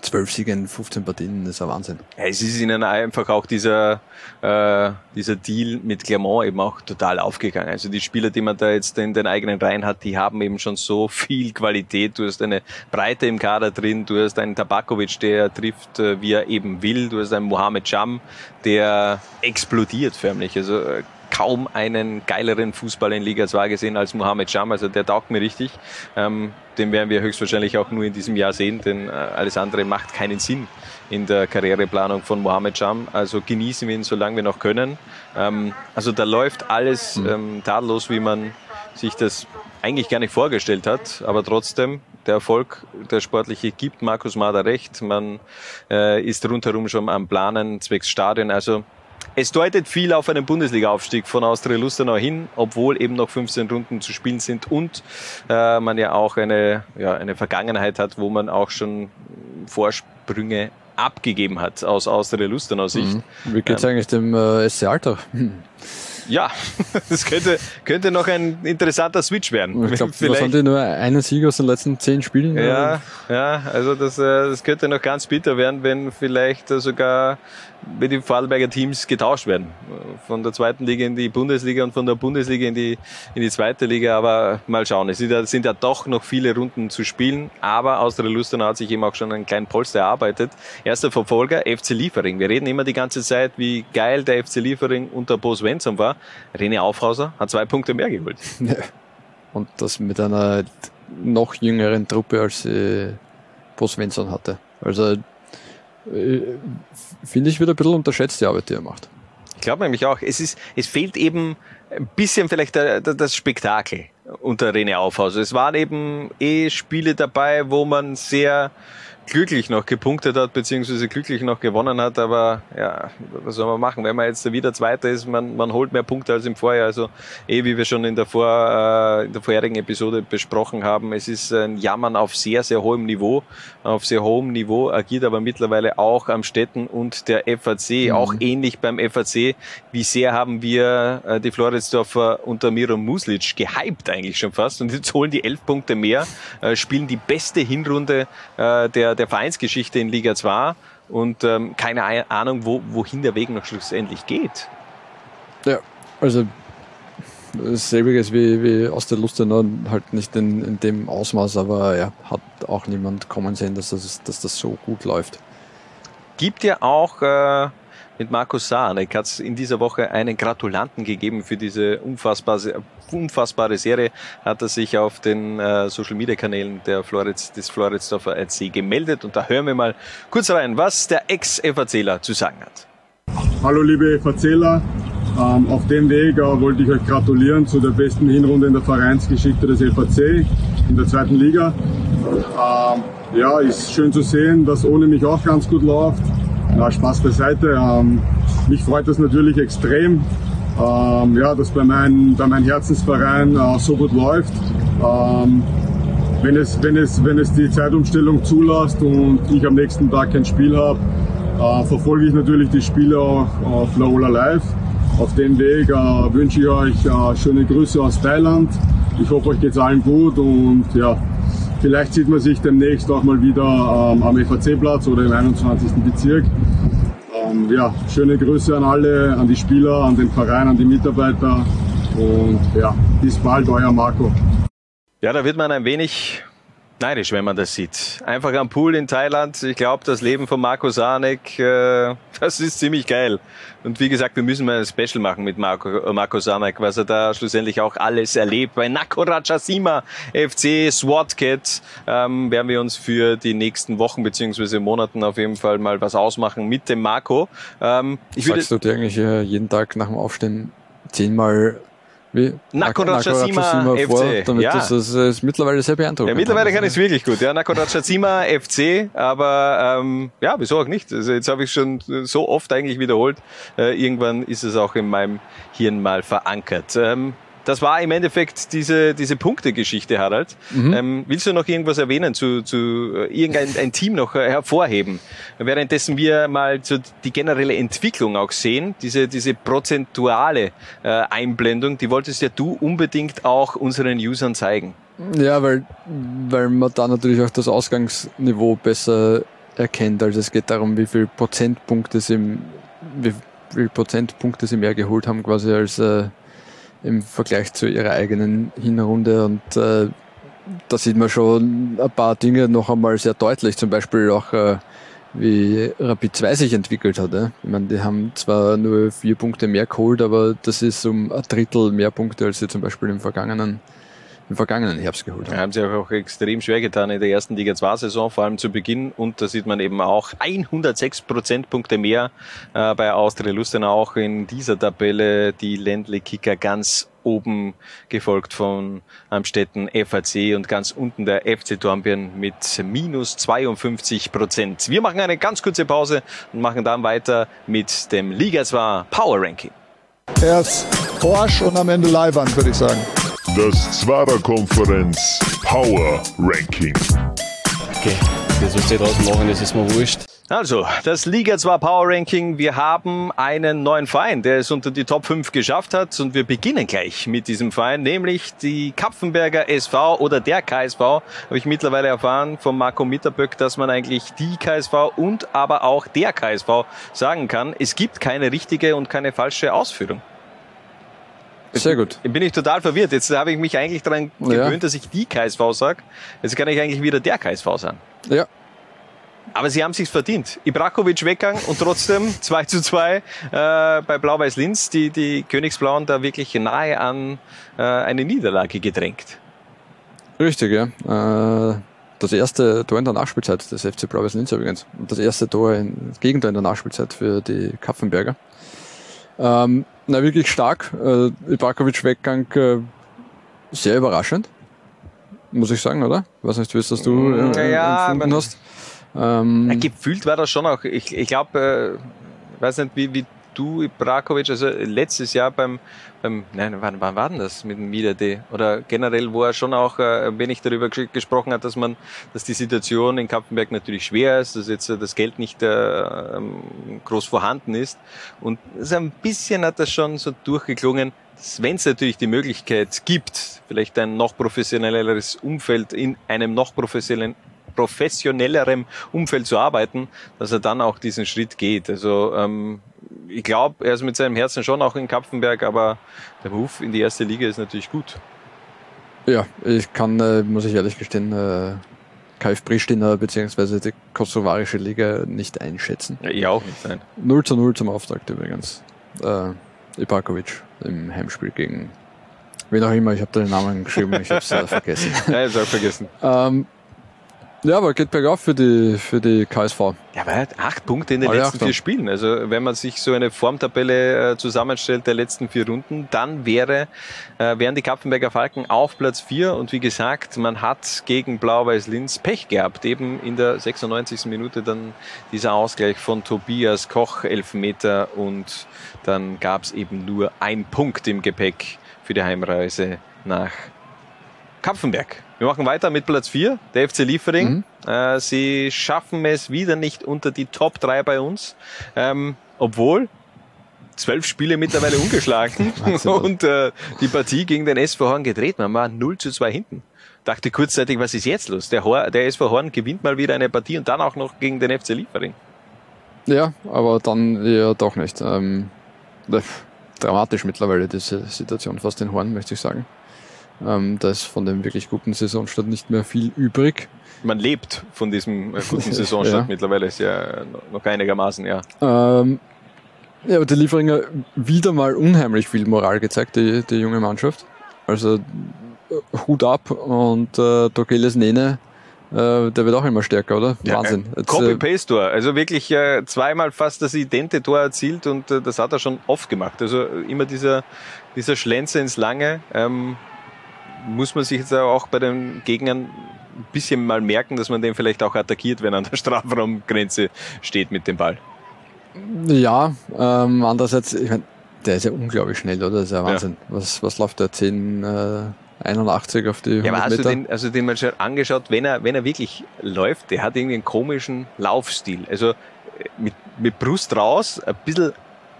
12 Siege in 15 Partien, das ist ein Wahnsinn. Es ist ihnen einfach auch dieser, äh, dieser Deal mit Clermont eben auch total aufgegangen. Also die Spieler, die man da jetzt in den eigenen Reihen hat, die haben eben schon so viel Qualität. Du hast eine Breite im Kader drin, du hast einen Tabakovic, der trifft, äh, wie er eben will, du hast einen Mohamed Jam, der explodiert förmlich. Also äh, kaum einen geileren Fußballer in Liga 2 gesehen als Mohamed Jam. Also der taugt mir richtig. Ähm, den werden wir höchstwahrscheinlich auch nur in diesem Jahr sehen, denn äh, alles andere macht keinen Sinn in der Karriereplanung von Mohamed Jam. Also genießen wir ihn, solange wir noch können. Ähm, also da läuft alles Mhm. ähm, tadellos, wie man sich das eigentlich gar nicht vorgestellt hat. Aber trotzdem, der Erfolg, der sportliche gibt Markus Mader recht. Man äh, ist rundherum schon am Planen zwecks Stadion. Also es deutet viel auf einen Bundesliga-Aufstieg von Austria Lustenau hin, obwohl eben noch 15 Runden zu spielen sind und äh, man ja auch eine, ja, eine Vergangenheit hat, wo man auch schon Vorsprünge abgegeben hat aus Austria Lustenau Sicht. Mhm. Wie geht's eigentlich dem äh, SC Alter? Ja, das könnte, könnte noch ein interessanter Switch werden. Ich glaube, was haben die nur einen Sieg aus den letzten zehn Spielen? Ja, ja, also das, äh, das könnte noch ganz bitter werden, wenn vielleicht äh, sogar wenn die Vorarlberger Teams getauscht werden. Von der zweiten Liga in die Bundesliga und von der Bundesliga in die, in die zweite Liga. Aber mal schauen. Es sind ja, sind ja doch noch viele Runden zu spielen. Aber Austria Lustenau hat sich eben auch schon einen kleinen Polster erarbeitet. Erster Verfolger, FC Liefering. Wir reden immer die ganze Zeit, wie geil der FC Liefering unter Bo Svensson war. René Aufhauser hat zwei Punkte mehr geholt. Ja. Und das mit einer noch jüngeren Truppe als äh, Bo Svensson hatte. Also äh, finde ich wieder ein bisschen unterschätzt, die Arbeit, die er macht. Ich glaube nämlich auch, es ist, es fehlt eben ein bisschen vielleicht der, der, das Spektakel unter René Aufhaus. Es waren eben eh Spiele dabei, wo man sehr glücklich noch gepunktet hat, beziehungsweise glücklich noch gewonnen hat, aber ja, was soll man machen? Wenn man jetzt wieder Zweiter ist, man, man holt mehr Punkte als im Vorjahr. Also eh, wie wir schon in der, Vor, äh, in der vorherigen Episode besprochen haben, es ist ein Jammern auf sehr, sehr hohem Niveau, auf sehr hohem Niveau, agiert aber mittlerweile auch am Städten und der FAC, auch ähnlich beim FAC. Wie sehr haben wir äh, die Floridsdorfer unter Miro Muslic gehypt eigentlich schon fast und jetzt holen die elf Punkte mehr, äh, spielen die beste Hinrunde äh, der, der Vereinsgeschichte in Liga 2 und ähm, keine Ahnung, wo, wohin der Weg noch schlussendlich geht. Ja, also selbiges wie, wie aus der Lustenau, halt nicht in, in dem Ausmaß, aber ja, hat auch niemand kommen sehen, dass das, dass das so gut läuft. Gibt ja auch äh, mit Markus Saanek. Hat es in dieser Woche einen Gratulanten gegeben für diese unfassbare, unfassbare Serie. Hat er sich auf den äh, Social Media Kanälen der Floritz, des Floridsdorfer RC gemeldet. Und da hören wir mal kurz rein, was der Ex-FACler zu sagen hat. Hallo liebe FACler, ähm, auf dem Weg äh, wollte ich euch gratulieren zu der besten Hinrunde in der Vereinsgeschichte des FAC in der zweiten Liga. Ähm, ja, ist schön zu sehen, dass ohne mich auch ganz gut läuft. Na, Spaß beiseite. Ähm, mich freut das natürlich extrem, ähm, ja, dass bei, mein, bei meinem Herzensverein äh, so gut läuft. Ähm, wenn, es, wenn, es, wenn es die Zeitumstellung zulässt und ich am nächsten Tag kein Spiel habe, äh, verfolge ich natürlich die Spiele auch auf Laola Live. Auf dem Weg äh, wünsche ich euch äh, schöne Grüße aus Thailand. Ich hoffe, euch geht's allen gut und ja, vielleicht sieht man sich demnächst auch mal wieder ähm, am FAC-Platz oder im 21. Bezirk. Ähm, ja, schöne Grüße an alle, an die Spieler, an den Verein, an die Mitarbeiter und ja, bis bald, euer Marco. Ja, da wird man ein wenig neidisch, wenn man das sieht. Einfach am Pool in Thailand. Ich glaube, das Leben von Marco Sanek, äh, das ist ziemlich geil. Und wie gesagt, wir müssen mal ein Special machen mit Marco, äh, Marco Sanek, was er da schlussendlich auch alles erlebt. Bei Nakorachasima FC SWAT-Cat ähm, werden wir uns für die nächsten Wochen beziehungsweise Monaten auf jeden Fall mal was ausmachen mit dem Marco. Ähm, ich Sagst würde, du dir eigentlich äh, jeden Tag nach dem Aufstehen zehnmal wie? Nakorachasima FC. Vor, ja. das, das ist mittlerweile sehr beeindruckend. Ja, mittlerweile kann ich es wirklich gut. Ja, Nakorachasima FC, aber ähm, ja, wieso auch nicht? Also jetzt habe ich schon so oft eigentlich wiederholt. Äh, irgendwann ist es auch in meinem Hirn mal verankert. Ähm, das war im Endeffekt diese, diese Punktegeschichte, Harald. Mhm. Ähm, willst du noch irgendwas erwähnen, zu, zu äh, irgendein ein Team noch äh, hervorheben? Währenddessen wir mal so die generelle Entwicklung auch sehen, diese, diese prozentuale äh, Einblendung, die wolltest ja du unbedingt auch unseren Usern zeigen. Ja, weil, weil man da natürlich auch das Ausgangsniveau besser erkennt. Also es geht darum, wie viel Prozentpunkte sie, wie viel Prozentpunkte sie mehr geholt haben, quasi als äh, im Vergleich zu ihrer eigenen Hinrunde und äh, da sieht man schon ein paar Dinge noch einmal sehr deutlich, zum Beispiel auch äh, wie Rapid 2 sich entwickelt hat. Ja? Ich meine, die haben zwar nur vier Punkte mehr geholt, aber das ist um ein Drittel mehr Punkte, als sie zum Beispiel im vergangenen im vergangenen Herbst geholt haben. Ja, haben sie auch extrem schwer getan in der ersten Liga 2 Saison, vor allem zu Beginn. Und da sieht man eben auch 106 Prozentpunkte mehr äh, bei Austria Lustenau auch in dieser Tabelle. Die Ländle Kicker ganz oben, gefolgt von Amstetten FAC und ganz unten der FC Dornbirn mit minus 52 Prozent. Wir machen eine ganz kurze Pause und machen dann weiter mit dem Liga 2 Power Ranking. Erst Porsche und am Ende Leihwand, würde ich sagen. Das Zwarer Konferenz Power Ranking. Okay, das, was die draußen machen, das ist mir wurscht. Also, das Liga 2 Power Ranking. Wir haben einen neuen Verein, der es unter die Top 5 geschafft hat. Und wir beginnen gleich mit diesem Verein, nämlich die Kapfenberger SV oder der KSV. Habe ich mittlerweile erfahren von Marco Mitterböck, dass man eigentlich die KSV und aber auch der KSV sagen kann. Es gibt keine richtige und keine falsche Ausführung. Sehr gut. Bin ich total verwirrt. Jetzt habe ich mich eigentlich daran gewöhnt, ja. dass ich die KSV sage. Jetzt kann ich eigentlich wieder der KSV sagen. Ja. Aber sie haben sich's verdient. Ibrakovic weggegangen und trotzdem 2 zu 2 äh, bei Blau-Weiß Linz, die, die Königsblauen da wirklich nahe an äh, eine Niederlage gedrängt. Richtig, ja. Äh, das erste Tor in der Nachspielzeit des FC Blau-Weiß Linz übrigens. Und das erste Tor, in, das Gegentor in der Nachspielzeit für die Kapfenberger. Ähm, na, wirklich stark. Äh, Ibrakovic Weggang äh, sehr überraschend. Muss ich sagen, oder? Was nicht, wie es das du äh, ja, empfunden hast. Ähm, ja, gefühlt war das schon auch, ich, ich glaube, äh, weiß nicht, wie, wie du, Ibrakovic, also letztes Jahr beim, beim nein, wann, wann war denn das mit dem Miede? Oder generell, wo er schon auch äh, ein wenig darüber gesprochen hat, dass man, dass die Situation in Kappenberg natürlich schwer ist, dass jetzt äh, das Geld nicht äh, ähm, groß vorhanden ist. Und so ein bisschen hat das schon so durchgeklungen, wenn es natürlich die Möglichkeit gibt, vielleicht ein noch professionelleres Umfeld in einem noch professionellen professionellerem Umfeld zu arbeiten, dass er dann auch diesen Schritt geht. Also ähm, ich glaube, er ist mit seinem Herzen schon auch in Kapfenberg, aber der Move in die erste Liga ist natürlich gut. Ja, ich kann, äh, muss ich ehrlich gestehen, äh, KF Pristina bzw. die kosovarische Liga nicht einschätzen. Ja, ich auch nicht, nein. 0 zu 0 zum Auftakt übrigens. Äh, Ibakovic im Heimspiel gegen wen auch immer, ich habe den Namen geschrieben, ich habe es äh, vergessen. Ja, ich habe vergessen. Ähm, ja, aber geht bergauf für die, für die KSV. Ja, aber er hat acht Punkte in den Alle letzten acht vier Spielen. Also wenn man sich so eine Formtabelle äh, zusammenstellt der letzten vier Runden, dann wäre, äh, wären die Kapfenberger Falken auf Platz vier. Und wie gesagt, man hat gegen Blau-Weiß Linz Pech gehabt. Eben in der 96. Minute dann dieser Ausgleich von Tobias Koch, Elfmeter. Und dann gab es eben nur ein Punkt im Gepäck für die Heimreise nach Kapfenberg. Wir machen weiter mit Platz 4, der FC Liefering. Mhm. Äh, sie schaffen es wieder nicht unter die Top 3 bei uns, ähm, obwohl zwölf Spiele mittlerweile ungeschlagen und äh, die Partie gegen den SV Horn gedreht. Man war 0 zu 2 hinten. Dachte kurzzeitig, was ist jetzt los? Der, Hor der SV Horn gewinnt mal wieder eine Partie und dann auch noch gegen den FC Liefering. Ja, aber dann eher doch nicht. Ähm, äh, dramatisch mittlerweile diese Situation fast in Horn, möchte ich sagen. Ähm, da ist von dem wirklich guten Saisonstart nicht mehr viel übrig. Man lebt von diesem äh, guten Saisonstart Ja. mittlerweile, ist ja noch einigermaßen, ja. Ähm, ja, aber die Lieferinger wieder mal unheimlich viel Moral gezeigt, die, die junge Mannschaft. Also äh, Hut ab und äh, Dogeles Nene, äh, der wird auch immer stärker, oder? Wahnsinn. Ja, äh, Copy-Paste-Tor. Also wirklich äh, zweimal fast das idente Tor erzielt und äh, das hat er schon oft gemacht. Also äh, immer dieser, dieser Schlenzer ins Lange. Ähm, muss man sich jetzt auch bei den Gegnern ein bisschen mal merken, dass man den vielleicht auch attackiert, wenn er an der Strafraumgrenze steht mit dem Ball. Ja, ähm, andererseits, ich mein, der ist ja unglaublich schnell, oder? Das ist ja Wahnsinn. Was, was läuft der? 10, äh, 81 auf die 100 Ja, aber hast du Meter? den, also den mal schon angeschaut, wenn er, wenn er wirklich läuft, der hat irgendwie einen komischen Laufstil. Also äh, mit, mit Brust raus, ein bisschen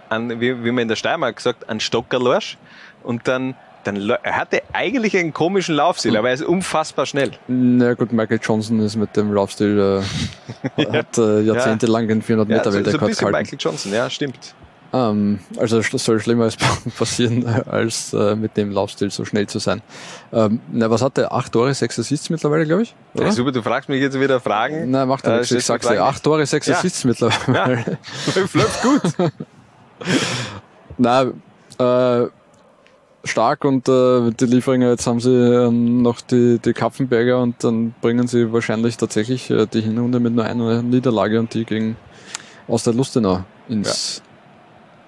an, wie, wie man in der Steiermark gesagt, an Stockerlorsch und dann, dann er hatte eigentlich einen komischen Laufstil, aber er ist unfassbar schnell. Na gut, Michael Johnson ist mit dem Laufstil, äh, hat äh, jahrzehntelang den 400 Ja, Meter so, so ein Weltrekord bisschen gehalten. Michael Johnson, ja, stimmt. Ähm, also es soll schlimmer passieren, als äh, mit dem Laufstil so schnell zu sein. Ähm, na, was hat der? Acht Tore, sechs Assists mittlerweile, glaube ich? Oder? Ja, super, du fragst mich jetzt wieder Fragen. Nein, macht er Äh, nichts. Ich sag's dir. Acht? Tore, sechs Ja. Assists mittlerweile. Läuft läuft gut. Na, äh, stark und äh, die Lieferinger, jetzt haben sie ähm, noch die, die Kapfenberger und dann bringen sie wahrscheinlich tatsächlich äh, die Hinrunde mit nur einer Niederlage und die gegen aus der Lustenau ins,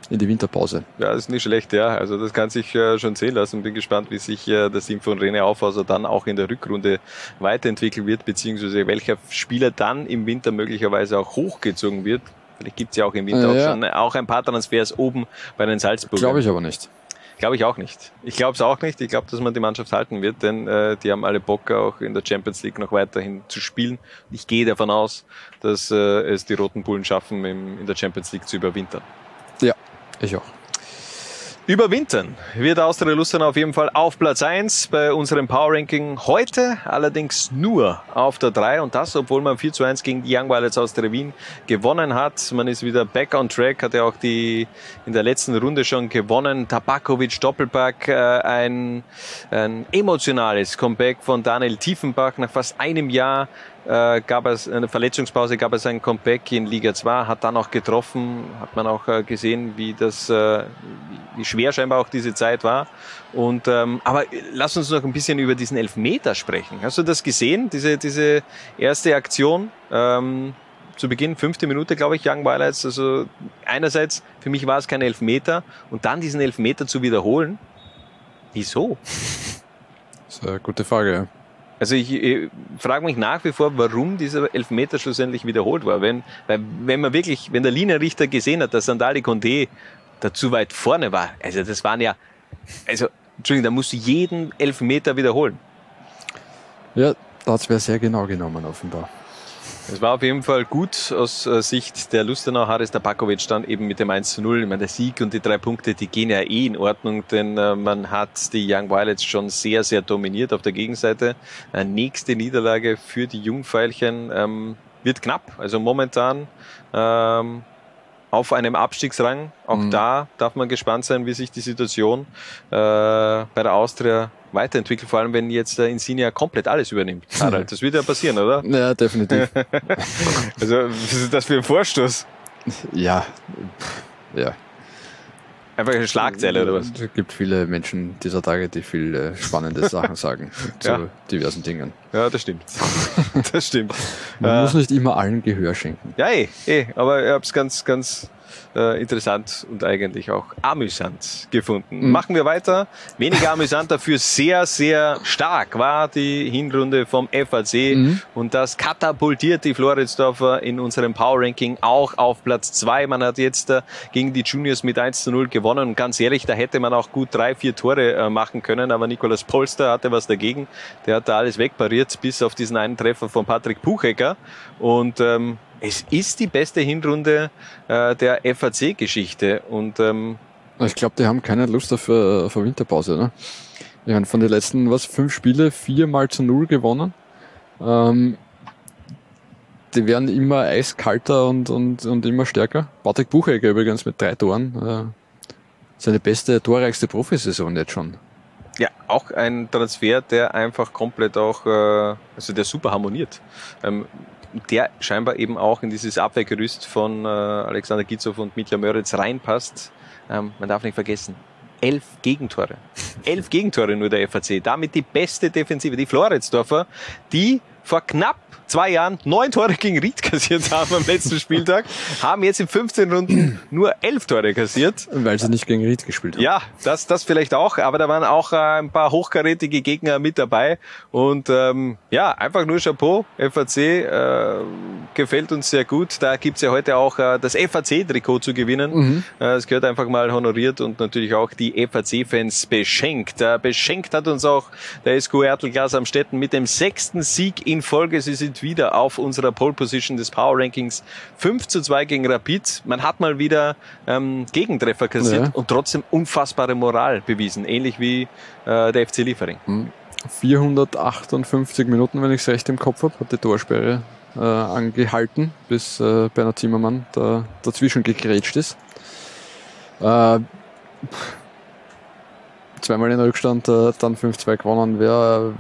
in die Winterpause. Ja, das ist nicht schlecht, ja. Also das kann sich äh, schon sehen lassen. Bin gespannt, wie sich äh, das Team von René Aufhauser dann auch in der Rückrunde weiterentwickeln wird, beziehungsweise welcher Spieler dann im Winter möglicherweise auch hochgezogen wird. Vielleicht gibt's ja auch im Winter Äh, ja. auch schon auch ein paar Transfers oben bei den Salzburgern. Glaube ich aber nicht. Glaube ich auch nicht. Ich glaube es auch nicht. Ich glaube, dass man die Mannschaft halten wird, denn äh, die haben alle Bock auch in der Champions League noch weiterhin zu spielen. Ich gehe davon aus, dass äh, es die Roten Bullen schaffen, im, in der Champions League zu überwintern. Ja, ich auch. Überwintern wird Austria Lustenau auf jeden Fall auf Platz 1 bei unserem Power Ranking. Heute allerdings nur auf der 3 und das, obwohl man 4 zu 1 gegen die Young Violets aus der Wien gewonnen hat. Man ist wieder back on track, hat ja auch die in der letzten Runde schon gewonnen. Tabakovic Doppelpack, äh, ein, ein emotionales Comeback von Daniel Tiefenbach nach fast einem Jahr äh, gab es eine Verletzungspause, gab es ein Comeback in Liga 2, hat dann auch getroffen, hat man auch äh, gesehen, wie das, äh, wie, schwer scheinbar auch diese Zeit war. Und ähm, aber lass uns noch ein bisschen über diesen Elfmeter sprechen. Hast du das gesehen? Diese diese erste Aktion ähm, zu Beginn, fünfte Minute, glaube ich, Young Violets. Also einerseits für mich war es kein Elfmeter und dann diesen Elfmeter zu wiederholen. Wieso? Das ist eine gute Frage. Also ich, ich frage mich nach wie vor, warum dieser Elfmeter schlussendlich wiederholt war. Wenn, weil, wenn man wirklich, wenn der Linienrichter gesehen hat, dass Sandali Conde da zu weit vorne war, also das waren ja, also Entschuldigung, da musst du jeden Elfmeter wiederholen. Ja, da hat's wer sehr genau genommen, offenbar. Es war auf jeden Fall gut aus äh, Sicht der Lustenau. Haris Tabakovic dann eben mit dem 1 zu 0. Ich meine, der Sieg und die drei Punkte, die gehen ja eh in Ordnung, denn äh, man hat die Young Violets schon sehr, sehr dominiert auf der Gegenseite. Äh, nächste Niederlage für die Jungfeilchen ähm, wird knapp. Also momentan ähm, auf einem Abstiegsrang. Auch Mhm. da darf man gespannt sein, wie sich die Situation äh, bei der Austria weiterentwickelt, vor allem wenn jetzt der Insignia komplett alles übernimmt. Harald, das wird ja passieren, oder? Ja, definitiv. also, was ist das für ein Vorstoß? Ja, ja. Einfach eine Schlagzeile oder was? Es gibt viele Menschen dieser Tage, die viele spannende Sachen sagen zu Ja. diversen Dingen. Ja, das stimmt. Das stimmt. Man Äh, muss nicht immer allen Gehör schenken. Ja, eh, eh, aber ich habe es ganz, ganz äh, interessant und eigentlich auch amüsant gefunden. Mhm. Machen wir weiter. Weniger amüsant, dafür sehr, sehr stark war die Hinrunde vom FAC Mhm. und das katapultiert die Floridsdorfer in unserem Power Ranking auch auf Platz zwei. Man hat jetzt äh, gegen die Juniors mit 1 zu 0 gewonnen und ganz ehrlich, da hätte man auch gut drei, vier Tore äh, machen können, aber Nikolaus Polster hatte was dagegen. Der hat da alles wegpariert, bis auf diesen einen Treffer von Patrick Puchecker und ähm, es ist die beste Hinrunde äh, der FAC-Geschichte und ähm, Ich glaube, die haben keine Lust auf, äh, auf eine Winterpause. Ne? Wir haben von den letzten was, fünf Spiele viermal zu null gewonnen. Ähm, die werden immer eiskalter und, und, und immer stärker. Patrick Buchegger übrigens mit drei Toren. Äh, seine beste, torreichste Profisaison jetzt schon. ja, auch ein Transfer, der einfach komplett auch, äh, also der super harmoniert. Ähm, der scheinbar eben auch in dieses Abwehrgerüst von äh, Alexander Gitzow und Mitja Möritz reinpasst. Ähm, man darf nicht vergessen, elf Gegentore. elf Gegentore nur der FAC. Damit die beste Defensive. Die Floridsdorfer, die vor knapp zwei Jahren neun Tore gegen Ried kassiert haben am letzten Spieltag, haben jetzt in 15 Runden nur elf Tore kassiert. Weil sie nicht gegen Ried gespielt haben. Ja, das, das vielleicht auch, aber da waren auch äh, ein paar hochkarätige Gegner mit dabei und ähm, ja, einfach nur Chapeau, FAC äh, gefällt uns sehr gut. Da gibt's ja heute auch äh, das FAC-Trikot zu gewinnen. Mhm. Äh, Es gehört einfach mal honoriert und natürlich auch die FAC-Fans beschenkt. Äh, beschenkt hat uns auch der SQ Ertelglas am Städten mit dem sechsten Sieg in Folge. Sie sind wieder auf unserer Pole Position des Power Rankings 5 zu 2 gegen Rapid. Man hat mal wieder ähm, Gegentreffer kassiert Ja. und trotzdem unfassbare Moral bewiesen. Ähnlich wie äh, der FC Liefering. 458 Minuten, wenn ich es recht im Kopf habe, hat die Torsperre äh, angehalten, bis äh, Bernhard Zimmermann da dazwischen gegrätscht ist. Äh, zweimal in Rückstand, äh, dann 5-2 gewonnen. Wer,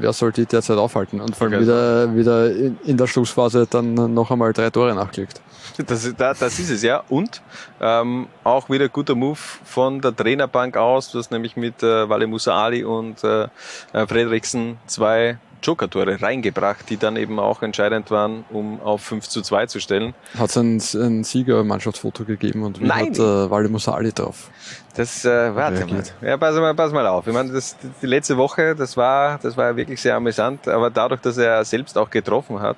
wer soll die derzeit aufhalten? Und vor allem wieder, wieder in, in der Schlussphase dann noch einmal drei Tore nachgelegt. Das, das ist es, ja. Und ähm, auch wieder guter Move von der Trainerbank aus. Du hast nämlich mit äh, Wale Musa Ali und äh, äh, Fredriksen zwei Joker-Tore reingebracht, die dann eben auch entscheidend waren, um auf 5 zu 2 zu stellen. Hat es ein, ein Sieger-Mannschaftsfoto gegeben und wie Nein. hat äh, Wale Musali drauf? Das, äh, warte mal. Ja, pass mal, pass mal auf. Ich meine, das, die letzte Woche, das war, das war wirklich sehr amüsant, aber dadurch, dass er selbst auch getroffen hat,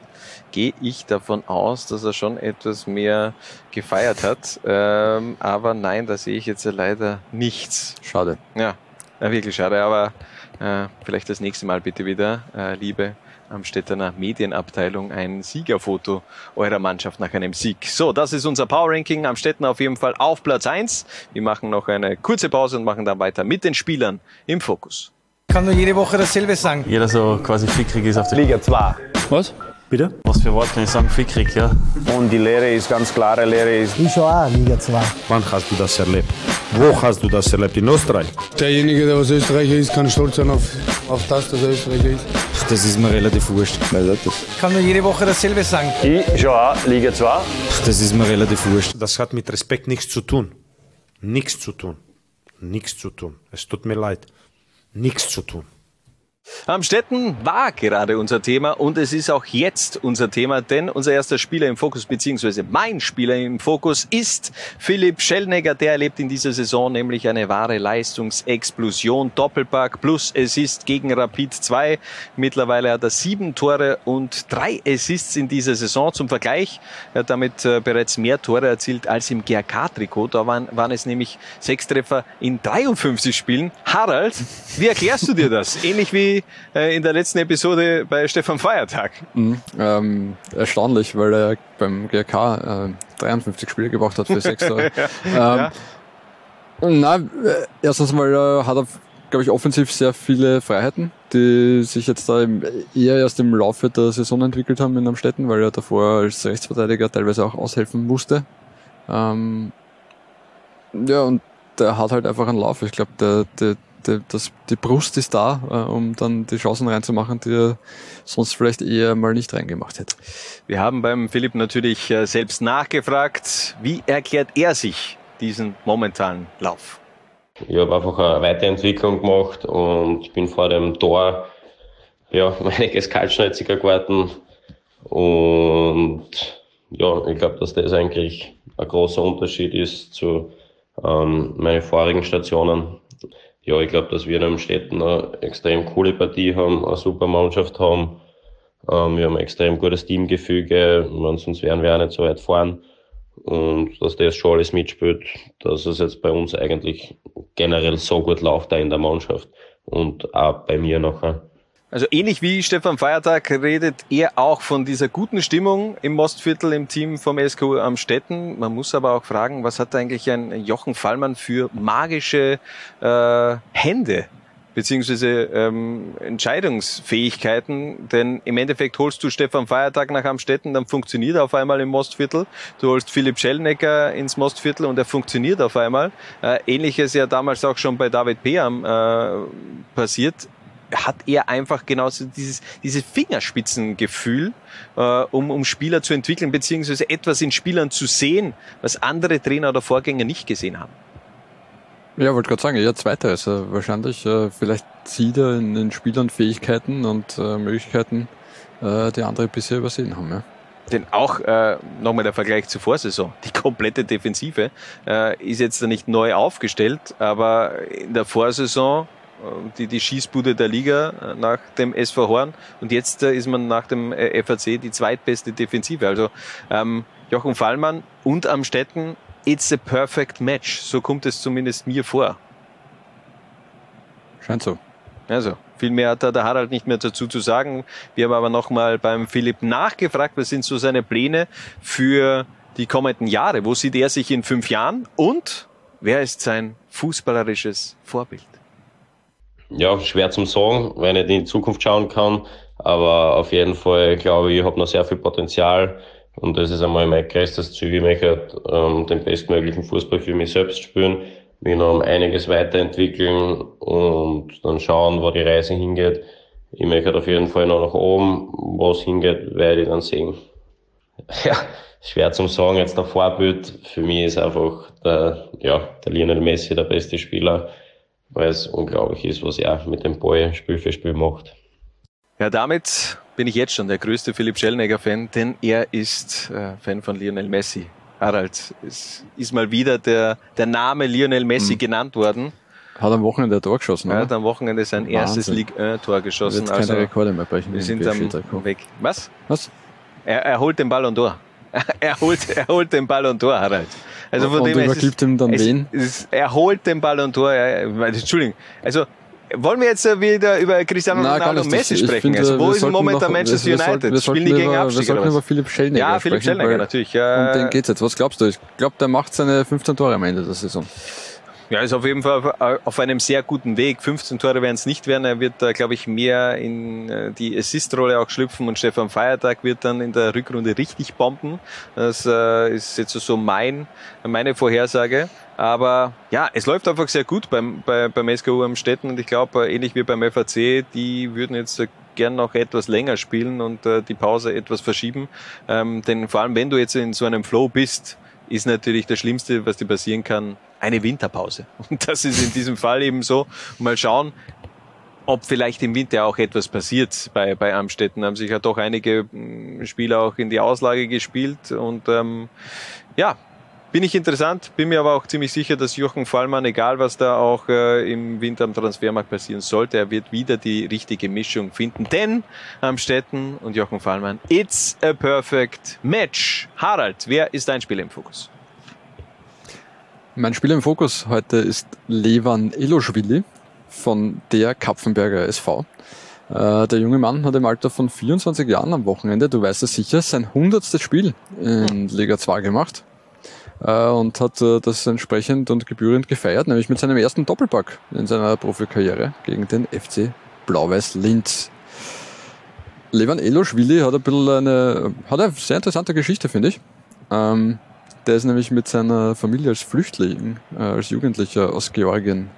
gehe ich davon aus, dass er schon etwas mehr gefeiert hat. Ähm, aber nein, da sehe ich jetzt leider nichts. Schade. Ja wirklich schade, aber äh, vielleicht das nächste Mal bitte wieder, äh, liebe Amstettener Medienabteilung, ein Siegerfoto eurer Mannschaft nach einem Sieg. So, das ist unser Power Ranking. Amstetten auf jeden Fall auf Platz 1. Wir machen noch eine kurze Pause und machen dann weiter mit den Spielern im Fokus. kann nur jede Woche dasselbe sagen. Jeder so quasi fickrig ist auf der Liga 2. Was? Bitte? Was für Wort kann ich sagen? Fickrig, ja. Und die Lehre ist ganz klare Lehre ist. Ich schon auch Liga 2. Wann hast du das erlebt? Wo hast du das erlebt? In Österreich? Derjenige, der was Österreicher ist, kann stolz sein auf, auf das, dass er Österreicher ist. Das ist mir relativ wurscht. kann nur jede Woche dasselbe sagen. Ich schon auch Liga 2. Das ist mir relativ wurscht. Das hat mit Respekt nichts zu tun. Nichts zu tun. Nichts zu tun. Es tut mir leid. Nichts zu tun. Amstetten war gerade unser Thema und es ist auch jetzt unser Thema, denn unser erster Spieler im Fokus, beziehungsweise mein Spieler im Fokus ist Philipp Schellnegger. Der erlebt in dieser Saison nämlich eine wahre Leistungsexplosion. Doppelpack plus Assist gegen Rapid 2. Mittlerweile hat er sieben Tore und drei Assists in dieser Saison. Zum Vergleich, er hat damit äh, bereits mehr Tore erzielt als im GRK-Trikot. Da waren, waren es nämlich sechs Treffer in 53 Spielen. Harald, wie erklärst du dir das? Ähnlich wie äh, in der letzten Episode bei Stefan Feiertag. Mhm. Ähm, erstaunlich, weil er beim GRK äh, 53 Spiele gebraucht hat für sechs. Ja. ähm, Na, äh, erstens mal äh, hat er, glaube ich, offensiv sehr viele Freiheiten, die sich jetzt da im, eher erst im Laufe der Saison entwickelt haben in Amstetten, weil er davor als Rechtsverteidiger teilweise auch aushelfen musste. Ähm, ja, und der hat halt einfach einen Lauf. Ich glaube, der, der, die, das, die Brust ist da, äh, um dann die Chancen reinzumachen, die er sonst vielleicht eher mal nicht reingemacht hätte. Wir haben beim Philipp natürlich äh, selbst nachgefragt, wie erklärt er sich diesen momentanen Lauf? Ich habe einfach eine Weiterentwicklung gemacht und bin vor dem Tor ja, einiges kaltschnäuziger geworden. Und ja, ich glaube, dass das eigentlich ein großer Unterschied ist zu ähm, meinen vorigen Stationen. Ja, ich glaube, dass wir in einem Städten eine extrem coole Partie haben, eine super Mannschaft haben. Ähm, wir haben ein extrem gutes Teamgefüge, sonst wären wir auch nicht so weit fahren. Und dass das schon alles mitspielt, dass es jetzt bei uns eigentlich generell so gut läuft da in der Mannschaft und auch bei mir nachher. Also ähnlich wie Stefan Feiertag redet er auch von dieser guten Stimmung im Mostviertel im Team vom SKU am Städten. Man muss aber auch fragen, was hat eigentlich ein Jochen Fallmann für magische äh, Hände beziehungsweise ähm, Entscheidungsfähigkeiten, denn im Endeffekt holst du Stefan Feiertag nach Amstetten, dann funktioniert er auf einmal im Mostviertel. Du holst Philipp Schellnecker ins Mostviertel und er funktioniert auf einmal. Äh, Ähnliches ja damals auch schon bei David Peam äh, passiert hat er einfach genauso dieses, dieses Fingerspitzengefühl, äh, um, um Spieler zu entwickeln, beziehungsweise etwas in Spielern zu sehen, was andere Trainer oder Vorgänger nicht gesehen haben. Ja, wollte gerade sagen, eher zweiter. Also wahrscheinlich, äh, vielleicht sieht er in den Spielern Fähigkeiten und äh, Möglichkeiten, äh, die andere bisher übersehen haben. Ja. Denn auch äh, nochmal der Vergleich zur Vorsaison. Die komplette Defensive äh, ist jetzt nicht neu aufgestellt, aber in der Vorsaison die, die Schießbude der Liga äh, nach dem SV Horn. Und jetzt äh, ist man nach dem FAC die zweitbeste Defensive. Also ähm, Jochen Fallmann und Amstetten, it's a perfect match. So kommt es zumindest mir vor. Scheint so. Also, viel mehr hat da der Harald nicht mehr dazu zu sagen. Wir haben aber nochmal beim Philipp nachgefragt, was sind so seine Pläne für die kommenden Jahre? Wo sieht er sich in fünf Jahren? Und wer ist sein fußballerisches Vorbild? Ja, schwer zum sagen, weil ich nicht in die Zukunft schauen kann. Aber auf jeden Fall glaube ich, ich habe noch sehr viel Potenzial. Und das ist einmal mein größtes Ziel. Ich möchte ähm, den bestmöglichen Fußball für mich selbst spielen, mich noch um einiges weiterentwickeln und dann schauen, wo die Reise hingeht. Ich möchte auf jeden Fall noch nach oben. Wo es hingeht, werde ich dann sehen. Ja, schwer zum sagen. Jetzt der Vorbild für mich ist einfach der, ja, der Lionel Messi, der beste Spieler weil es unglaublich ist, was er mit dem Ball Spiel für Spiel macht. Ja, damit bin ich jetzt schon der größte Philipp Schellnegger-Fan, denn er ist äh, Fan von Lionel Messi. Harald, es ist mal wieder der, der Name Lionel Messi mhm. genannt worden. Hat am Wochenende ein Tor geschossen, oder? Er hat am Wochenende sein Wahnsinn. erstes Ligue 1-Tor geschossen. Wird keine also, Rekorde mehr brechen. Wir sind am weg. Was? Was? Er, er holt den Ballon d'Or. er holt, er holt den Ballon d'Or, Harald. Also von und dem übergibt ihm dann es, wen? Es, er holt den Ballon d'Or. Entschuldigung. Also wollen wir jetzt wieder über Cristiano Ronaldo und Messi sprechen? Finde, also, wo ist im Moment der Manchester United? Wir Spielen die gegen Abstieg? Wir sollten über Philipp Schellnegger Ja, Philipp Schellnegger, natürlich. Ja. Um den geht's jetzt. Was glaubst du? Ich glaube, der macht seine 15 Tore am Ende der Saison. Ja, ist auf jeden Fall auf einem sehr guten Weg. 15 Tore werden es nicht werden. Er wird glaube ich, mehr in äh, die Assist-Rolle auch schlüpfen und Stefan Feiertag wird dann in der Rückrunde richtig bomben. Das äh, ist jetzt so mein, meine Vorhersage. Aber ja, es läuft einfach sehr gut beim, bei, beim SKU am Städten und ich glaube, äh, ähnlich wie beim FAC, die würden jetzt gern noch etwas länger spielen und äh, die Pause etwas verschieben. Ähm, denn vor allem, wenn du jetzt in so einem Flow bist, ist natürlich das Schlimmste, was dir passieren kann, eine Winterpause. Und das ist in diesem Fall eben so. Mal schauen, ob vielleicht im Winter auch etwas passiert bei, bei Amstetten. Haben sich ja doch einige hm, Spieler auch in die Auslage gespielt und ähm, ja, bin ich interessant, bin mir aber auch ziemlich sicher, dass Jochen Fallmann, egal was da auch äh, im Winter am Transfermarkt passieren sollte, er wird wieder die richtige Mischung finden. Denn Amstetten und Jochen Fallmann, it's a perfect match. Harald, wer ist dein Spiel im Fokus? Mein Spiel im Fokus heute ist Levan Eloschwili von der Kapfenberger SV. Äh, der junge Mann hat im Alter von 24 Jahren am Wochenende, du weißt es sicher, sein hundertstes Spiel in Liga 2 gemacht äh, und hat äh, das entsprechend und gebührend gefeiert, nämlich mit seinem ersten Doppelpack in seiner Profikarriere gegen den FC Blau-Weiß Linz. Levan Eloschwili hat ein bisschen eine, hat eine sehr interessante Geschichte, finde ich. Ähm, der ist nämlich mit seiner Familie als Flüchtling, äh, als Jugendlicher aus Georgien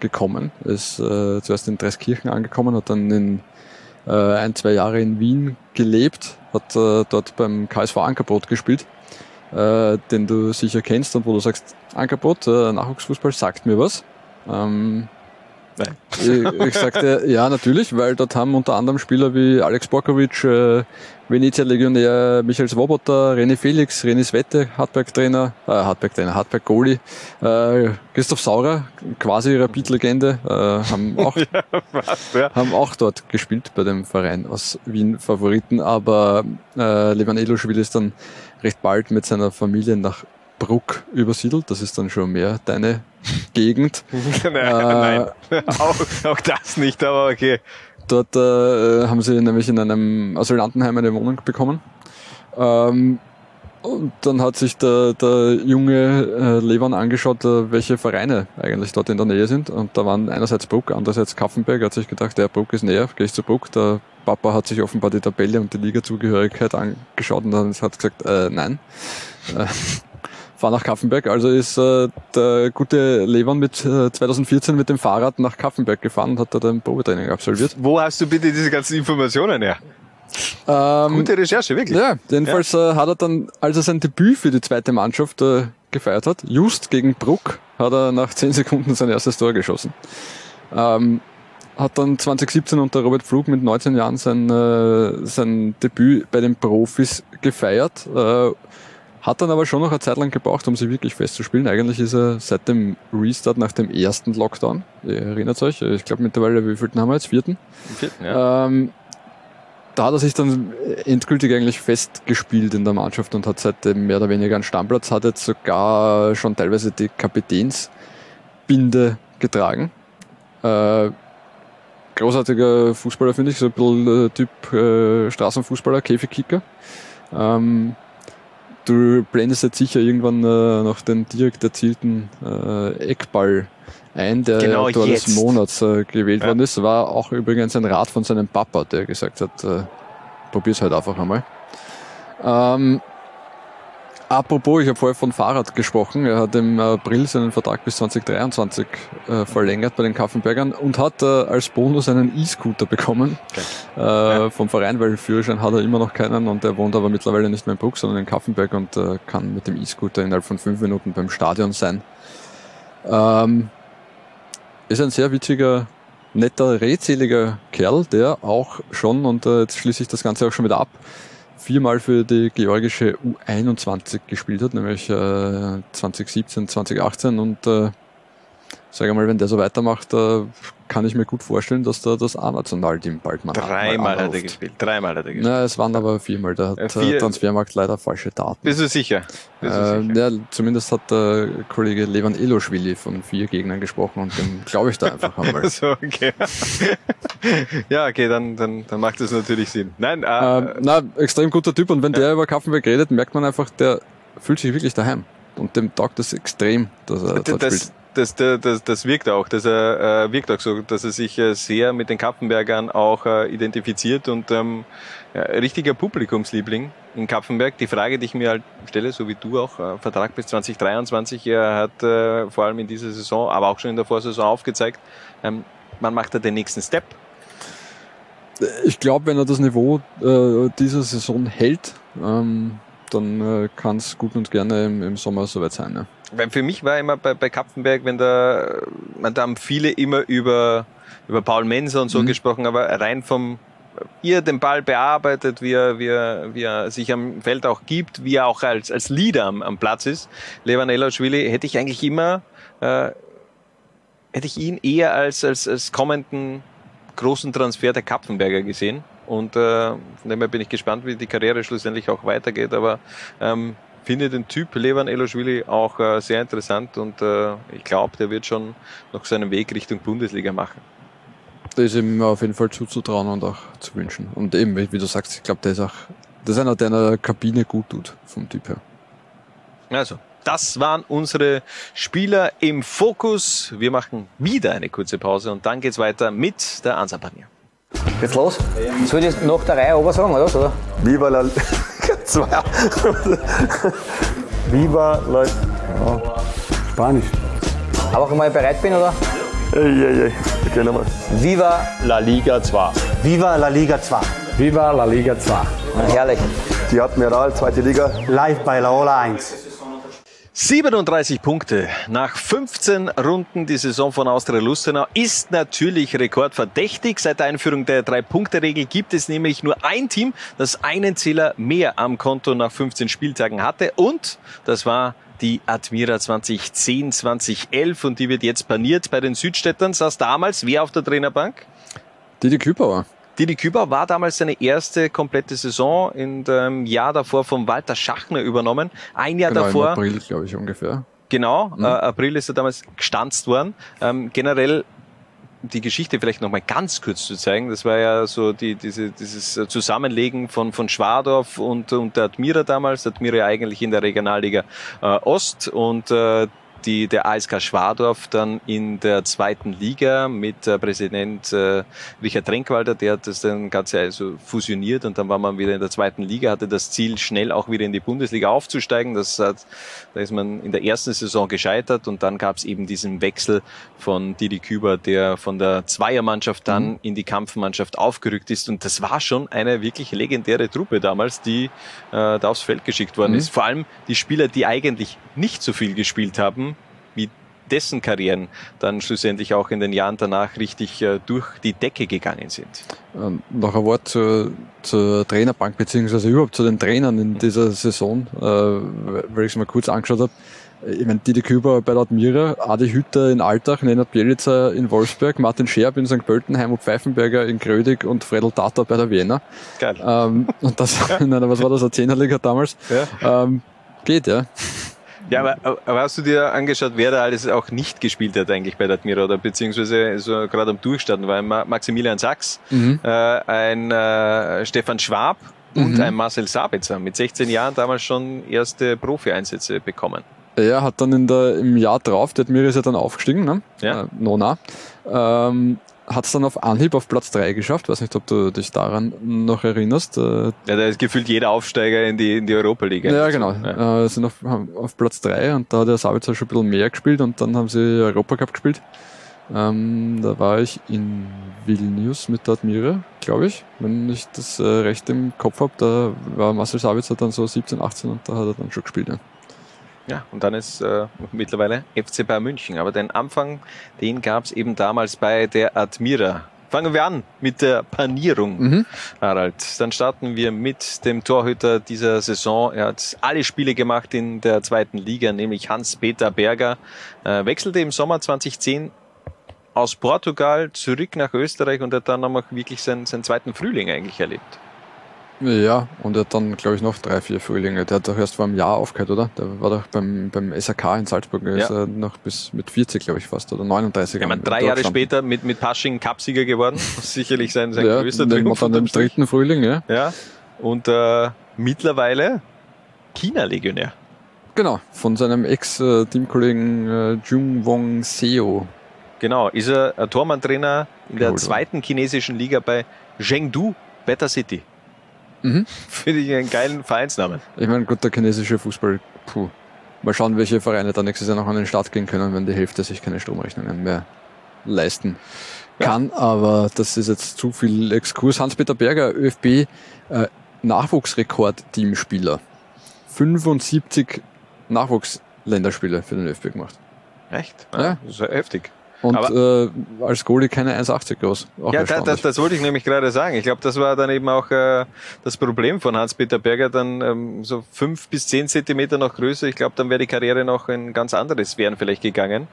gekommen. Ist äh, zuerst in Dreskirchen angekommen, hat dann in äh, ein, zwei Jahre in Wien gelebt, hat äh, dort beim KSV Ankerbrot gespielt, äh, den du sicher kennst und wo du sagst, Ankerbrot, äh, Nachwuchsfußball sagt mir was. Ähm, Nein. Ich, sagte, ja, natürlich, weil dort haben unter anderem Spieler wie Alex Borkovic, äh, Venezia Legionär Michael Swoboda, René Felix, René Svette, Hartberg-Trainer, äh, Hartberg-Trainer, Hartberg-Goalie, äh, Christoph Saurer, quasi Rapid-Legende, äh, haben auch, Was, ja. haben auch dort gespielt bei dem Verein aus Wien Favoriten, aber äh, Levan Eloschwil ist dann recht bald mit seiner Familie nach Bruck übersiedelt. Das ist dann schon mehr deine Gegend. nein, nein. Auch, auch das nicht, aber okay. Dort äh, haben sie nämlich in einem Asylantenheim eine Wohnung bekommen. Ähm, und dann hat sich der, der junge äh, Levan angeschaut, äh, welche Vereine eigentlich dort in der Nähe sind. Und da waren einerseits Bruck, andererseits Kaffenberg. Er hat sich gedacht, der Bruck ist näher, gehe ich zu Bruck. Der Papa hat sich offenbar die Tabelle und die Ligazugehörigkeit angeschaut und dann hat gesagt, äh, nein. Fahr nach Kaffenberg. Also ist äh, der gute Levan mit äh, 2014 mit dem Fahrrad nach Kaffenberg gefahren und hat dort ein Probetraining absolviert. Wo hast du bitte diese ganzen Informationen her? Ähm, Gute Recherche, wirklich. Ja, jedenfalls Äh, hat er dann, als er sein Debüt für die zweite Mannschaft äh, gefeiert hat, just gegen Bruck, hat er nach 10 Sekunden sein erstes Tor geschossen. Ähm, hat dann 2017 unter Robert Pflug mit 19 Jahren sein, äh, sein Debüt bei den Profis gefeiert. Äh, hat dann aber schon noch eine Zeit lang gebraucht, um sich wirklich festzuspielen. Eigentlich ist er seit dem Restart nach dem ersten Lockdown, ihr erinnert euch, ich glaube mittlerweile, wie vielten haben wir jetzt? Vierten? Vierten, ja. Ähm, da hat er sich dann endgültig eigentlich festgespielt in der Mannschaft und hat seitdem mehr oder weniger einen Stammplatz, hat jetzt sogar schon teilweise die Kapitänsbinde getragen. Äh, großartiger Fußballer, finde ich, so ein bisschen äh, Typ äh, Straßenfußballer, Käfigkicker. Ähm, du blendest jetzt sicher irgendwann äh, noch den direkt erzielten äh, Eckball ein, der Genau Tor des. Monats äh, gewählt Ja. worden ist. War auch übrigens ein Rat von seinem Papa, der gesagt hat, äh, probier's halt einfach einmal. Ähm, apropos, ich habe vorher von Fahrrad gesprochen. Er hat im April seinen Vertrag bis 2023 äh, verlängert bei den Kaffenbergern und hat äh, als Bonus einen E-Scooter bekommen äh, vom Verein, weil Führerschein hat er immer noch keinen und er wohnt aber mittlerweile nicht mehr in Bruck, sondern in Kaffenberg und äh, kann mit dem E-Scooter innerhalb von fünf Minuten beim Stadion sein. Ähm, ist ein sehr witziger, netter, redseliger Kerl, der auch schon, und äh, jetzt schließe ich das Ganze auch schon wieder ab, viermal für die georgische U21 gespielt hat, nämlich äh, 2017, 2018 und äh, sage mal, wenn der so weitermacht, äh, kann ich mir gut vorstellen, dass da das A-Nationalteam bald mal Dreimal mal hat er gespielt. Dreimal hat er gespielt. Na, es waren aber viermal. Da hat Äh, äh, vier- Transfermarkt leider falsche Daten. Bist du sicher? Bist du Äh, sicher? ja, zumindest hat der Kollege Levan Eloschwili von vier Gegnern gesprochen und dem glaube ich da einfach einmal. so, okay. ja, okay, dann, dann, dann macht das natürlich Sinn. Nein, äh, Ähm, na, extrem guter Typ und wenn der über Kaffenberg redet, merkt man einfach, der fühlt sich wirklich daheim. Und dem taugt das extrem, dass er dort das, spielt. Das, das, das, das wirkt auch, dass er äh, wirkt auch so, dass er sich äh, sehr mit den Kapfenbergern auch äh, identifiziert und ähm, ja, richtiger Publikumsliebling in Kapfenberg. Die Frage, die ich mir halt stelle, so wie du auch, äh, Vertrag bis 2023, er hat äh, vor allem in dieser Saison, aber auch schon in der Vorsaison aufgezeigt, ähm, wann macht er den nächsten Step? Ich glaube, wenn er das Niveau äh, dieser Saison hält, ähm, dann äh, kann es gut und gerne im, im Sommer soweit sein. Ja. Weil für mich war immer bei, bei Kapfenberg, wenn da, man, da haben viele immer über, über Paul Menser und so Mhm. gesprochen, aber rein vom, wie er den Ball bearbeitet, wie er, wie er, wie er sich am Feld auch gibt, wie er auch als, als Leader am, am Platz ist, Levan Elaschwili, hätte ich eigentlich immer, äh, hätte ich ihn eher als, als, als kommenden großen Transfer der Kapfenberger gesehen. Und äh, von dem her bin ich gespannt, wie die Karriere schlussendlich auch weitergeht. Aber ähm, finde den Typ Levan Eloschwili auch äh, sehr interessant und äh, ich glaube, der wird schon noch seinen Weg Richtung Bundesliga machen. Das ist ihm auf jeden Fall zuzutrauen und auch zu wünschen. Und eben, wie wie du sagst, ich glaube, der ist auch, das ist einer, der in der Kabine gut tut, vom Typ her. Also, das waren unsere Spieler im Fokus. Wir machen wieder eine kurze Pause und dann geht's weiter mit der Ansapanier. Geht's los? Soll ich das nach der Reihe aber sagen, oder? oder? Viva la... Zwei. Viva la... Spanisch. Aber wenn ich bereit bin, oder? Ey, ey, ey. Okay, nochmal. Viva La Liga 2. Viva la Liga 2. Viva la Liga 2. Herrlich. Die Admiral, zweite Liga. Live bei Laola 1. 37 Punkte nach 15 Runden. Die Saison von Austria Lustenau ist natürlich rekordverdächtig. Seit der Einführung der Drei-Punkte-Regel gibt es nämlich nur ein Team, das einen Zähler mehr am Konto nach 15 Spieltagen hatte. Und das war die Admira 2010, 2011 und die wird jetzt paniert bei den Südstädtern. Saß damals wer auf der Trainerbank? Didi Kübauer. Didi Küber war damals seine erste komplette Saison in dem Jahr davor von Walter Schachner übernommen. Ein Jahr genau, davor. Im April, glaube ich, ungefähr. Genau, mhm. äh, April ist er damals gestanzt worden. Ähm, generell die Geschichte vielleicht noch mal ganz kurz zu zeigen. Das war ja so die, diese, dieses Zusammenlegen von, von Schwadorf und, und der Admira damals. Admira eigentlich in der Regionalliga äh, Ost und äh, die, der ASK Schwadorf dann in der zweiten Liga mit äh, Präsident äh, Richard Trenkwalder, der hat das dann Ganze also fusioniert und dann war man wieder in der zweiten Liga, hatte das Ziel, schnell auch wieder in die Bundesliga aufzusteigen. Das hat, da ist man in der ersten Saison gescheitert und dann gab es eben diesen Wechsel von Didi Küber, der von der Zweiermannschaft dann mhm. in die Kampfmannschaft aufgerückt ist und das war schon eine wirklich legendäre Truppe damals, die äh, da aufs Feld geschickt worden mhm. ist. Vor allem die Spieler, die eigentlich nicht so viel gespielt haben, dessen Karrieren dann schlussendlich auch in den Jahren danach richtig äh, durch die Decke gegangen sind. Ähm, noch ein Wort zur, zur Trainerbank beziehungsweise überhaupt zu den Trainern in dieser Saison, äh, weil ich es mal kurz angeschaut habe. Ich meine, Didi Küber bei der Admira, Adi Hütter in Altach, Nenad Bielica in Wolfsberg, Martin Scherb in St. Pölten, Heimut Pfeifenberger in Grödig und Fredel Tata bei der Wiener. Geil. Ähm, und das, nein, was war das, eine Zehnerliga damals? Ja. Ähm, geht, ja. Ja, aber, aber hast du dir angeschaut, wer da alles auch nicht gespielt hat eigentlich bei der Admira oder beziehungsweise so gerade am Durchstarten war ein Maximilian Sachs, Mhm. äh, ein äh, Stefan Schwab und Mhm. ein Marcel Sabitzer mit 16 Jahren damals schon erste Profi-Einsätze bekommen. Er hat dann in der, im Jahr drauf, der Admira ist ja dann aufgestiegen, ne? Ja. Äh, Nona. Ähm, hat es dann auf Anhieb auf Platz 3 geschafft. Weiß nicht, ob du dich daran noch erinnerst. Äh, Ja, da ist gefühlt jeder Aufsteiger in die, in die Europa League. ja, genau. Ja. Äh, sind auf, auf Platz 3 und da hat der Sabitzer schon ein bisschen mehr gespielt und dann haben sie Europacup gespielt. Ähm, da war ich in Vilnius mit der Admira, glaube ich. Wenn ich das äh, recht im Kopf habe, da war Marcel Sabitzer dann so 17, 18 und da hat er dann schon gespielt. Ja. Ja, und dann ist äh, mittlerweile FC Bayern München. Aber den Anfang, den gab es eben damals bei der Admira. Fangen wir an mit der Panierung, Mhm. Harald. Dann starten wir mit dem Torhüter dieser Saison. Er hat alle Spiele gemacht in der zweiten Liga, nämlich Hans-Peter Berger. Äh, wechselte im Sommer 2010 aus Portugal zurück nach Österreich und hat dann auch wirklich seinen, seinen zweiten Frühling eigentlich erlebt. Ja, und er hat dann, glaube ich, noch drei, vier Frühlinge. Der hat doch erst vor einem Jahr aufgehört, oder? Der war doch beim, beim SAK in Salzburg, ja. ist er noch bis mit 40, glaube ich, fast, oder 39. Ja, man, am- drei Jahre später mit, mit Pasching Cupsieger geworden. Sicherlich sein, sein ja, größter Triumph dann im dritten Frühling, ja. Ja, und äh, mittlerweile China-Legionär. Genau, von seinem Ex-Teamkollegen äh, Jung Wong Seo. Genau, ist er Tormann-Trainer in der worden. zweiten chinesischen Liga bei Chengdu Better City. Mhm. Finde ich einen geilen Vereinsnamen. Ich meine, gut, der chinesische Fußball, puh. Mal schauen, welche Vereine da nächstes Jahr noch an den Start gehen können, wenn die Hälfte sich keine Stromrechnungen mehr leisten kann. Aber das ist jetzt zu viel Exkurs. Hans-Peter Berger, ÖFB, äh, Nachwuchsrekord-Teamspieler. 75 Nachwuchsländerspiele für den ÖFB gemacht. Echt? Ja. Das ist ja heftig. Und Aber- äh, als Goalie keine 1,80 groß. Auch ja, da, das, das wollte ich nämlich gerade sagen. Ich glaube, das war dann eben auch äh, das Problem von Hans-Peter Berger, dann ähm, so fünf bis zehn Zentimeter noch größer. Ich glaube, dann wäre die Karriere noch in ganz andere Sphären vielleicht gegangen.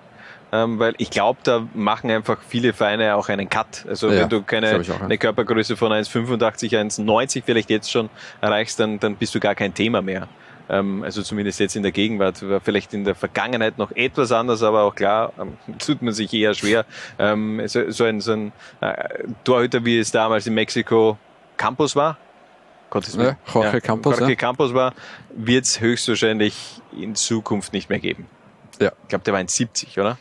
Ähm, weil ich glaube, da machen einfach viele Vereine auch einen Cut. Also Ja, wenn du keine auch, ja. eine Körpergröße von 1,85, 1,90 vielleicht jetzt schon erreichst, dann, dann bist du gar kein Thema mehr. Ähm, also zumindest jetzt in der Gegenwart. War vielleicht in der Vergangenheit noch etwas anders, aber auch klar, ähm, tut man sich eher schwer. Ähm, so, so ein, so ein äh, Torhüter, wie es damals in Mexiko Campos war, Gottes Willen. Ja, Jorge Campos, Jorge ja. Campos war, wird es höchstwahrscheinlich in Zukunft nicht mehr geben. Ja. Ich glaube, der war in 70, oder?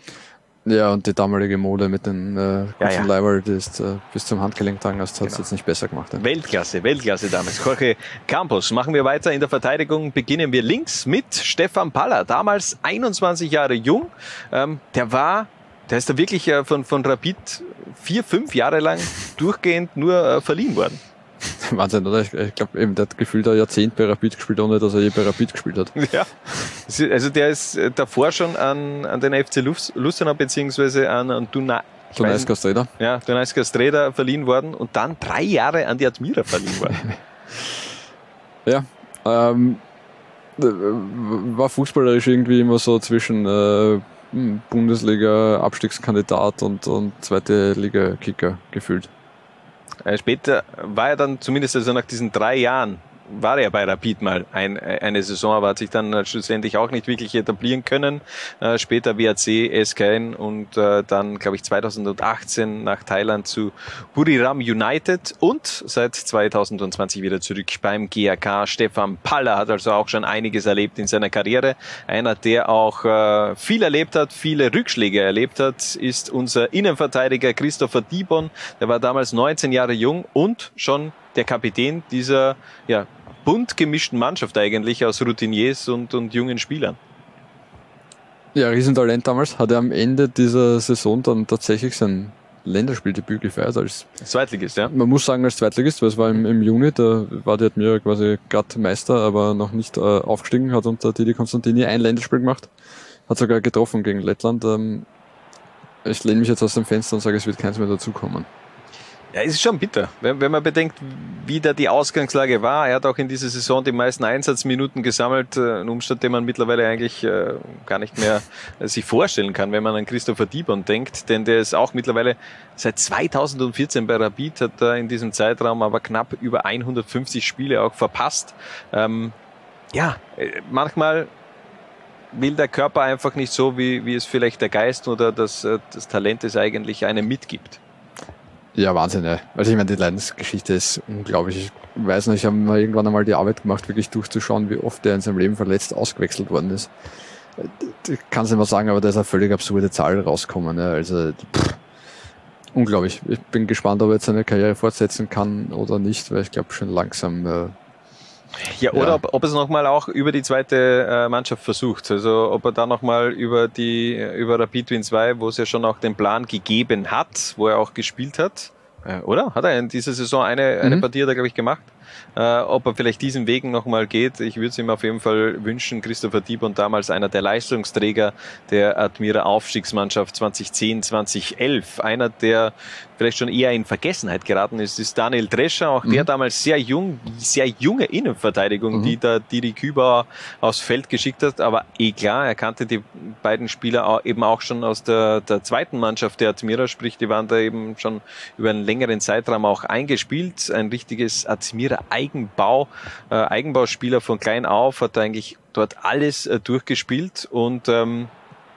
Ja, und die damalige Mode mit den äh, kurzen ja. Leiber, die ist äh, bis zum Handgelenk tragen, hast, hat es Genau. jetzt nicht besser gemacht. Ja. Weltklasse, Weltklasse damals. Jorge Campos. Machen wir weiter in der Verteidigung. Beginnen wir links mit Stefan Paller. Damals 21 Jahre jung. Ähm, der war Der ist da wirklich äh, von, von Rapid vier, fünf Jahre lang durchgehend nur äh, verliehen worden. Wahnsinn, oder? Ich, ich glaube, eben, der hat gefühlt ein Jahrzehnt bei Rapid gespielt, ohne dass er je bei Rapid gespielt hat. Ja. Also der ist äh, davor schon an, an den FC Lustenau beziehungsweise an, an Duna, Dunajska Streda. Ja, Streda verliehen worden und dann drei Jahre an die Admira verliehen worden. ja, ähm, war fußballerisch irgendwie immer so zwischen äh, Bundesliga Abstiegskandidat und, und zweite Liga Kicker gefühlt. Äh, später war er dann zumindest also nach diesen drei Jahren war er bei Rapid mal ein, eine Saison, aber hat sich dann schlussendlich auch nicht wirklich etablieren können. Äh, später WAC, SKN und äh, dann, glaube ich, 2018 nach Thailand zu Buriram United und seit 2020 wieder zurück beim GAK. Stefan Paller hat also auch schon einiges erlebt in seiner Karriere. Einer, der auch äh, viel erlebt hat, viele Rückschläge erlebt hat, ist unser Innenverteidiger Christopher Dibon. Der war damals 19 Jahre jung und schon der Kapitän dieser ja, bunt gemischten Mannschaft eigentlich aus Routiniers und, und jungen Spielern. Ja, Riesentalent damals. Hat er am Ende dieser Saison dann tatsächlich sein Länderspieldebüt gefeiert als Zweitligist, ja. Man muss sagen als Zweitligist, weil es war im, im Juni, da war der Admira quasi gerade Meister, aber noch nicht äh, aufgestiegen, hat unter Didi Konstantini ein Länderspiel gemacht, hat sogar getroffen gegen Lettland. Ähm, ich lehne mich jetzt aus dem Fenster und sage, es wird keins mehr dazukommen. Ja, ist schon bitter, wenn, wenn man bedenkt, wie da die Ausgangslage war. Er hat auch in dieser Saison die meisten Einsatzminuten gesammelt, äh, ein Umstand, den man mittlerweile eigentlich äh, gar nicht mehr äh, sich vorstellen kann, wenn man an Christopher Diebon denkt, denn der ist auch mittlerweile seit 2014 bei Rapid, hat er in diesem Zeitraum aber knapp über 150 Spiele auch verpasst. Ähm, ja, manchmal will der Körper einfach nicht so, wie, wie es vielleicht der Geist oder das, das Talent es eigentlich einem mitgibt. Ja, Wahnsinn, ja. Also ich meine, die Leidensgeschichte ist unglaublich. Ich weiß nicht, ich habe mal irgendwann einmal die Arbeit gemacht, wirklich durchzuschauen, wie oft er in seinem Leben verletzt ausgewechselt worden ist. Ich kann es nicht mal sagen, aber da ist eine völlig absurde Zahl rausgekommen. Ja. Also pff, unglaublich. Ich bin gespannt, ob er jetzt seine Karriere fortsetzen kann oder nicht, weil ich glaube schon langsam äh, ja, oder ja. Ob, ob es nochmal auch über die zweite äh, Mannschaft versucht. Also ob er da nochmal über die über Rapid Wien 2, wo es ja schon auch den Plan gegeben hat, wo er auch gespielt hat. Äh, oder? Hat er in dieser Saison eine, eine mhm. Partie da, glaube ich, gemacht? Äh, ob er vielleicht diesen Weg nochmal geht. Ich würde es ihm auf jeden Fall wünschen. Christopher Diebon damals einer der Leistungsträger der Admira Aufstiegsmannschaft 2010, 2011. Einer, der vielleicht schon eher in Vergessenheit geraten ist, ist Daniel Drescher, auch mhm. der damals sehr jung, sehr junge Innenverteidigung, mhm. die da Didi Küber aufs Feld geschickt hat. Aber eh klar, er kannte die beiden Spieler eben auch schon aus der, der zweiten Mannschaft der Admira, sprich, die waren da eben schon über einen längeren Zeitraum auch eingespielt. Ein richtiges Admira Eigenbau, äh, Eigenbauspieler von klein auf, hat eigentlich dort alles äh, durchgespielt und ähm,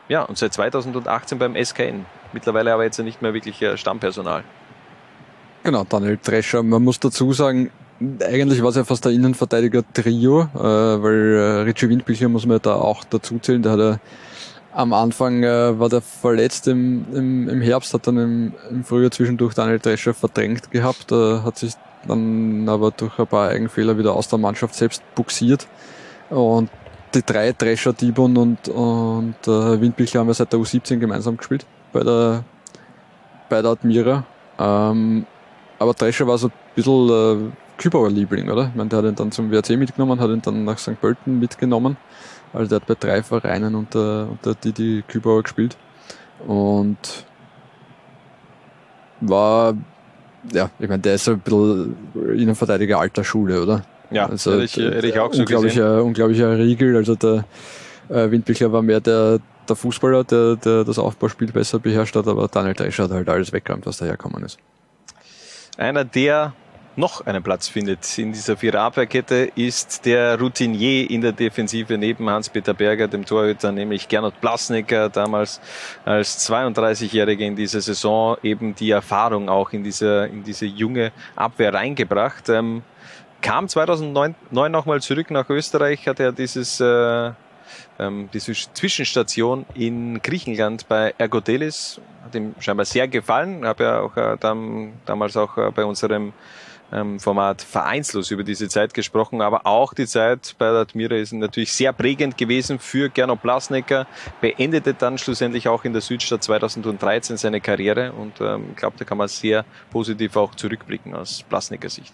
ja, und seit 2018 beim SKN. Mittlerweile aber jetzt nicht mehr wirklich äh, Stammpersonal. Genau, Daniel Drescher. Man muss dazu sagen, eigentlich war es ja fast der Innenverteidiger-Trio, äh, weil äh, Richie Windbücher muss man da auch dazu zählen. Der hat ja am Anfang äh, war der verletzt im, im, im Herbst, hat dann im, im Frühjahr zwischendurch Daniel Drescher verdrängt gehabt, äh, hat sich dann aber durch ein paar Eigenfehler wieder aus der Mannschaft selbst buxiert. Und die drei Drescher, Dibon und, und äh, Windbichler haben ja seit der U17 gemeinsam gespielt bei der, bei der Admira. Ähm, aber Drescher war so ein bisschen äh, Kübauer Liebling, oder? Ich meine, der hat ihn dann zum WRC mitgenommen, hat ihn dann nach St. Pölten mitgenommen. Also der hat bei drei Vereinen unter, unter Didi Kübauer gespielt. Und war, ja, ich meine, der ist so ein bisschen Innenverteidiger alter Schule, oder? Ja, also, hätte, ich, hätte ich auch so unglaublicher, gesehen. Unglaublicher Riegel, also der äh, Windbichler war mehr der, der Fußballer, der, der das Aufbauspiel besser beherrscht hat, aber Daniel Drescher hat halt alles weggeräumt, was daherkommen ist. Einer, der noch einen Platz findet in dieser Viererabwehrkette, ist der Routinier in der Defensive neben Hans-Peter Berger, dem Torhüter, nämlich Gernot Blasnecker, damals als 32-Jähriger in dieser Saison eben die Erfahrung auch in diese, in diese junge Abwehr reingebracht. Ähm, kam 2009 nochmal zurück nach Österreich, hat er dieses äh, ähm, diese Zwischenstation in Griechenland bei Ergotelis hat ihm scheinbar sehr gefallen. Habe ja auch äh, dann, damals auch äh, bei unserem ähm, Format vereinslos über diese Zeit gesprochen, aber auch die Zeit bei der Admira ist natürlich sehr prägend gewesen für Gernot Blasnecker, beendete dann schlussendlich auch in der Südstadt 2013 seine Karriere und ähm, ich glaube, da kann man sehr positiv auch zurückblicken aus Blasnecker Sicht.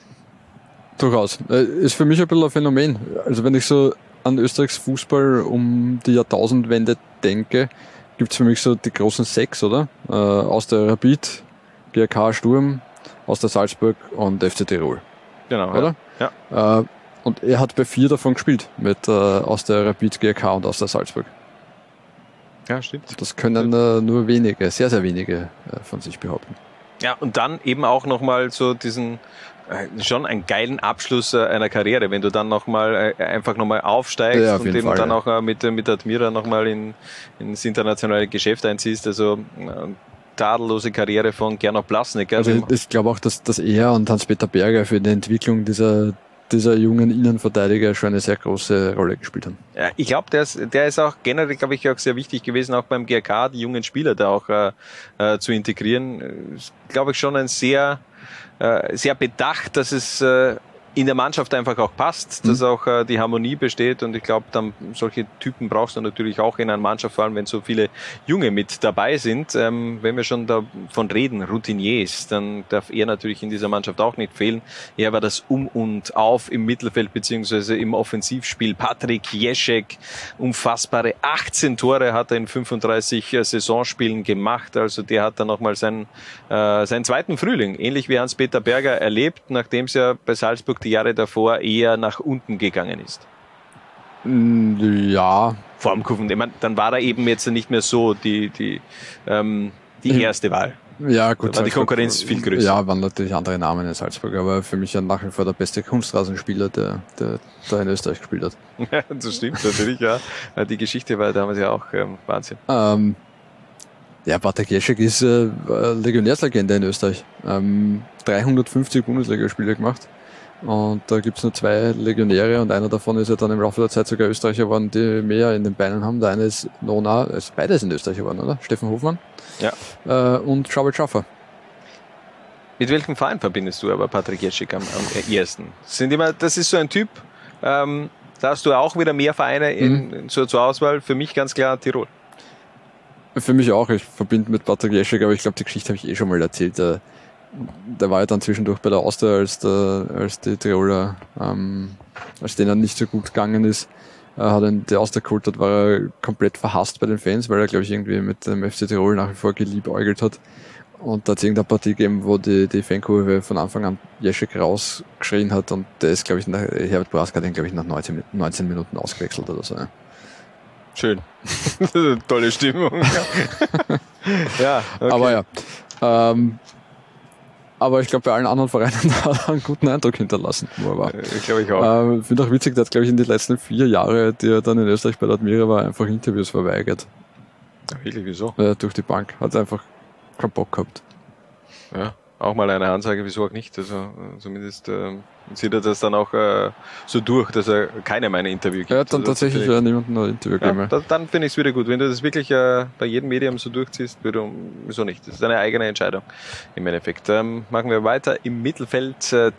Durchaus. Äh, Ist für mich ein bisschen ein Phänomen. Also wenn ich so an Österreichs Fußball um die Jahrtausendwende denke, gibt's für mich so die großen sechs, oder? Äh, aus der Rapid, GRK Sturm, aus der Salzburg und FC Tirol. Genau. Oder? Ja. Äh, und er hat bei vier davon gespielt, mit äh, aus der Rapid, GRK und aus der Salzburg. Ja, stimmt. Das können äh, nur wenige, sehr, sehr wenige äh, von sich behaupten. Ja, und dann eben auch nochmal so diesen, schon einen geilen Abschluss äh, einer Karriere, wenn du dann nochmal äh, einfach nochmal aufsteigst Ja, und eben Fall, dann ja. auch äh, mit, mit Admira nochmal in, ins internationale Geschäft einziehst. Also äh, tadellose Karriere von Gernot Blasnik. Also ich, ich glaube auch, dass, dass er und Hans-Peter Berger für die Entwicklung dieser, dieser jungen Innenverteidiger schon eine sehr große Rolle gespielt haben. Ja, ich glaube, der ist, der ist auch generell, glaube ich, auch sehr wichtig gewesen, auch beim GRK, die jungen Spieler da auch äh, äh, zu integrieren. Äh, Ist, glaube ich, schon ein sehr, äh, sehr bedacht, dass es äh, in der Mannschaft einfach auch passt, dass auch äh, die Harmonie besteht und ich glaube, dann solche Typen brauchst du natürlich auch in einer Mannschaft, vor allem wenn so viele Junge mit dabei sind. Ähm, wenn wir schon davon reden, Routiniers, dann darf er natürlich in dieser Mannschaft auch nicht fehlen. Er war das Um und Auf im Mittelfeld beziehungsweise im Offensivspiel. Patrick Jeschek, unfassbare 18 Tore hat er in 35 äh, Saisonspielen gemacht. Also der hat dann nochmal seinen, äh, seinen zweiten Frühling, ähnlich wie Hans-Peter Berger, erlebt, nachdem es ja bei Salzburg die Jahre davor eher nach unten gegangen ist. Mm, Ja. Formkurven. Ich mein, dann war er eben jetzt nicht mehr so die, die, ähm, die erste Wahl. Ja, gut. Da war die Konkurrenz viel größer. Ja, waren natürlich andere Namen in Salzburg, aber für mich ja nach wie vor der beste Kunstrasenspieler, der, der da in Österreich gespielt hat. Ja, das stimmt natürlich, ja. Die Geschichte war damals ja auch ähm, Wahnsinn. Ähm, ja, Bartek Jeschek ist äh, Legionärslegende in Österreich. Ähm, 350 Bundesligaspiele gemacht. Und da gibt's nur zwei Legionäre und einer davon ist ja dann im Laufe der Zeit sogar Österreicher geworden, die mehr in den Beinen haben. Der eine ist Nona, also beide sind Österreicher geworden, oder? Steffen Hofmann Ja. äh, und Trouble Schaffer. Mit welchem Verein verbindest du aber Patrick Jetschik am, am ersten? Sind immer, das ist so ein Typ, ähm, da hast du auch wieder mehr Vereine in, Mhm. zur, zur Auswahl. Für mich ganz klar Tirol. Für mich auch. Ich verbinde mit Patrick Jeschek, aber ich glaube, die Geschichte habe ich eh schon mal erzählt. Der, der war ja dann zwischendurch bei der Austria, als, der, als die Tiroler, ähm, als denen nicht so gut gegangen ist, äh, hat ihn die Austria geholt hat, war er komplett verhasst bei den Fans, weil er, glaube ich, irgendwie mit dem FC Tirol nach wie vor geliebäugelt hat. Und da hat es irgendeine Partie gegeben, wo die, die Fankurve von Anfang an Jeschek rausgeschrien hat und der ist, glaube ich, nach, Herbert Brask hat ihn, glaube ich, nach 19, Min- 19 Minuten ausgewechselt oder so. Ja. Schön. Tolle Stimmung. ja, okay. Aber ja. Ähm, aber ich glaube, bei allen anderen Vereinen hat er einen guten Eindruck hinterlassen, wo er war. Ich glaube ich auch. Ähm, Finde auch witzig, der hat, glaube ich, in den letzten vier Jahre, die er dann in Österreich bei der Admira war, einfach Interviews verweigert. Wirklich, wieso? Äh, durch die Bank. Hat einfach keinen Bock gehabt. Ja, auch mal eine Ansage, wieso auch nicht. Also äh, zumindest ähm, zieht er das dann auch äh, so durch, dass er keinem ein Interview gibt. Er hat dann Also, tatsächlich äh, niemanden ein Interview gegeben. Ja, da, dann finde ich es wieder gut. Wenn du das wirklich äh, bei jedem Medium so durchziehst, wiederum, wieso nicht? Das ist eine eigene Entscheidung im Endeffekt. Ähm, machen wir weiter im Mittelfeld äh,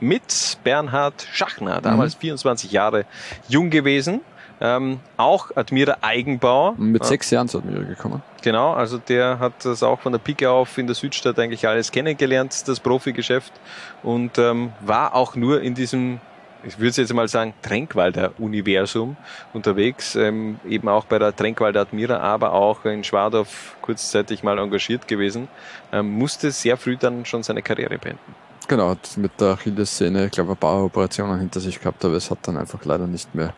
mit Bernhard Schachner, damals 24 Jahre jung gewesen. Ähm, auch Admira Eigenbau. Mit Äh, sechs Jahren zu Admira gekommen. Genau, also der hat das auch von der Pike auf in der Südstadt eigentlich alles kennengelernt, das Profigeschäft und ähm, war auch nur in diesem, ich würde jetzt mal sagen, Tränkwalder Universum unterwegs, ähm, eben auch bei der Tränkwalder Admira, aber auch in Schwadorf kurzzeitig mal engagiert gewesen, ähm, musste sehr früh dann schon seine Karriere beenden. Genau, hat mit der Achillessehne, ich glaube, ein paar Operationen hinter sich gehabt, aber es hat dann einfach leider nicht mehr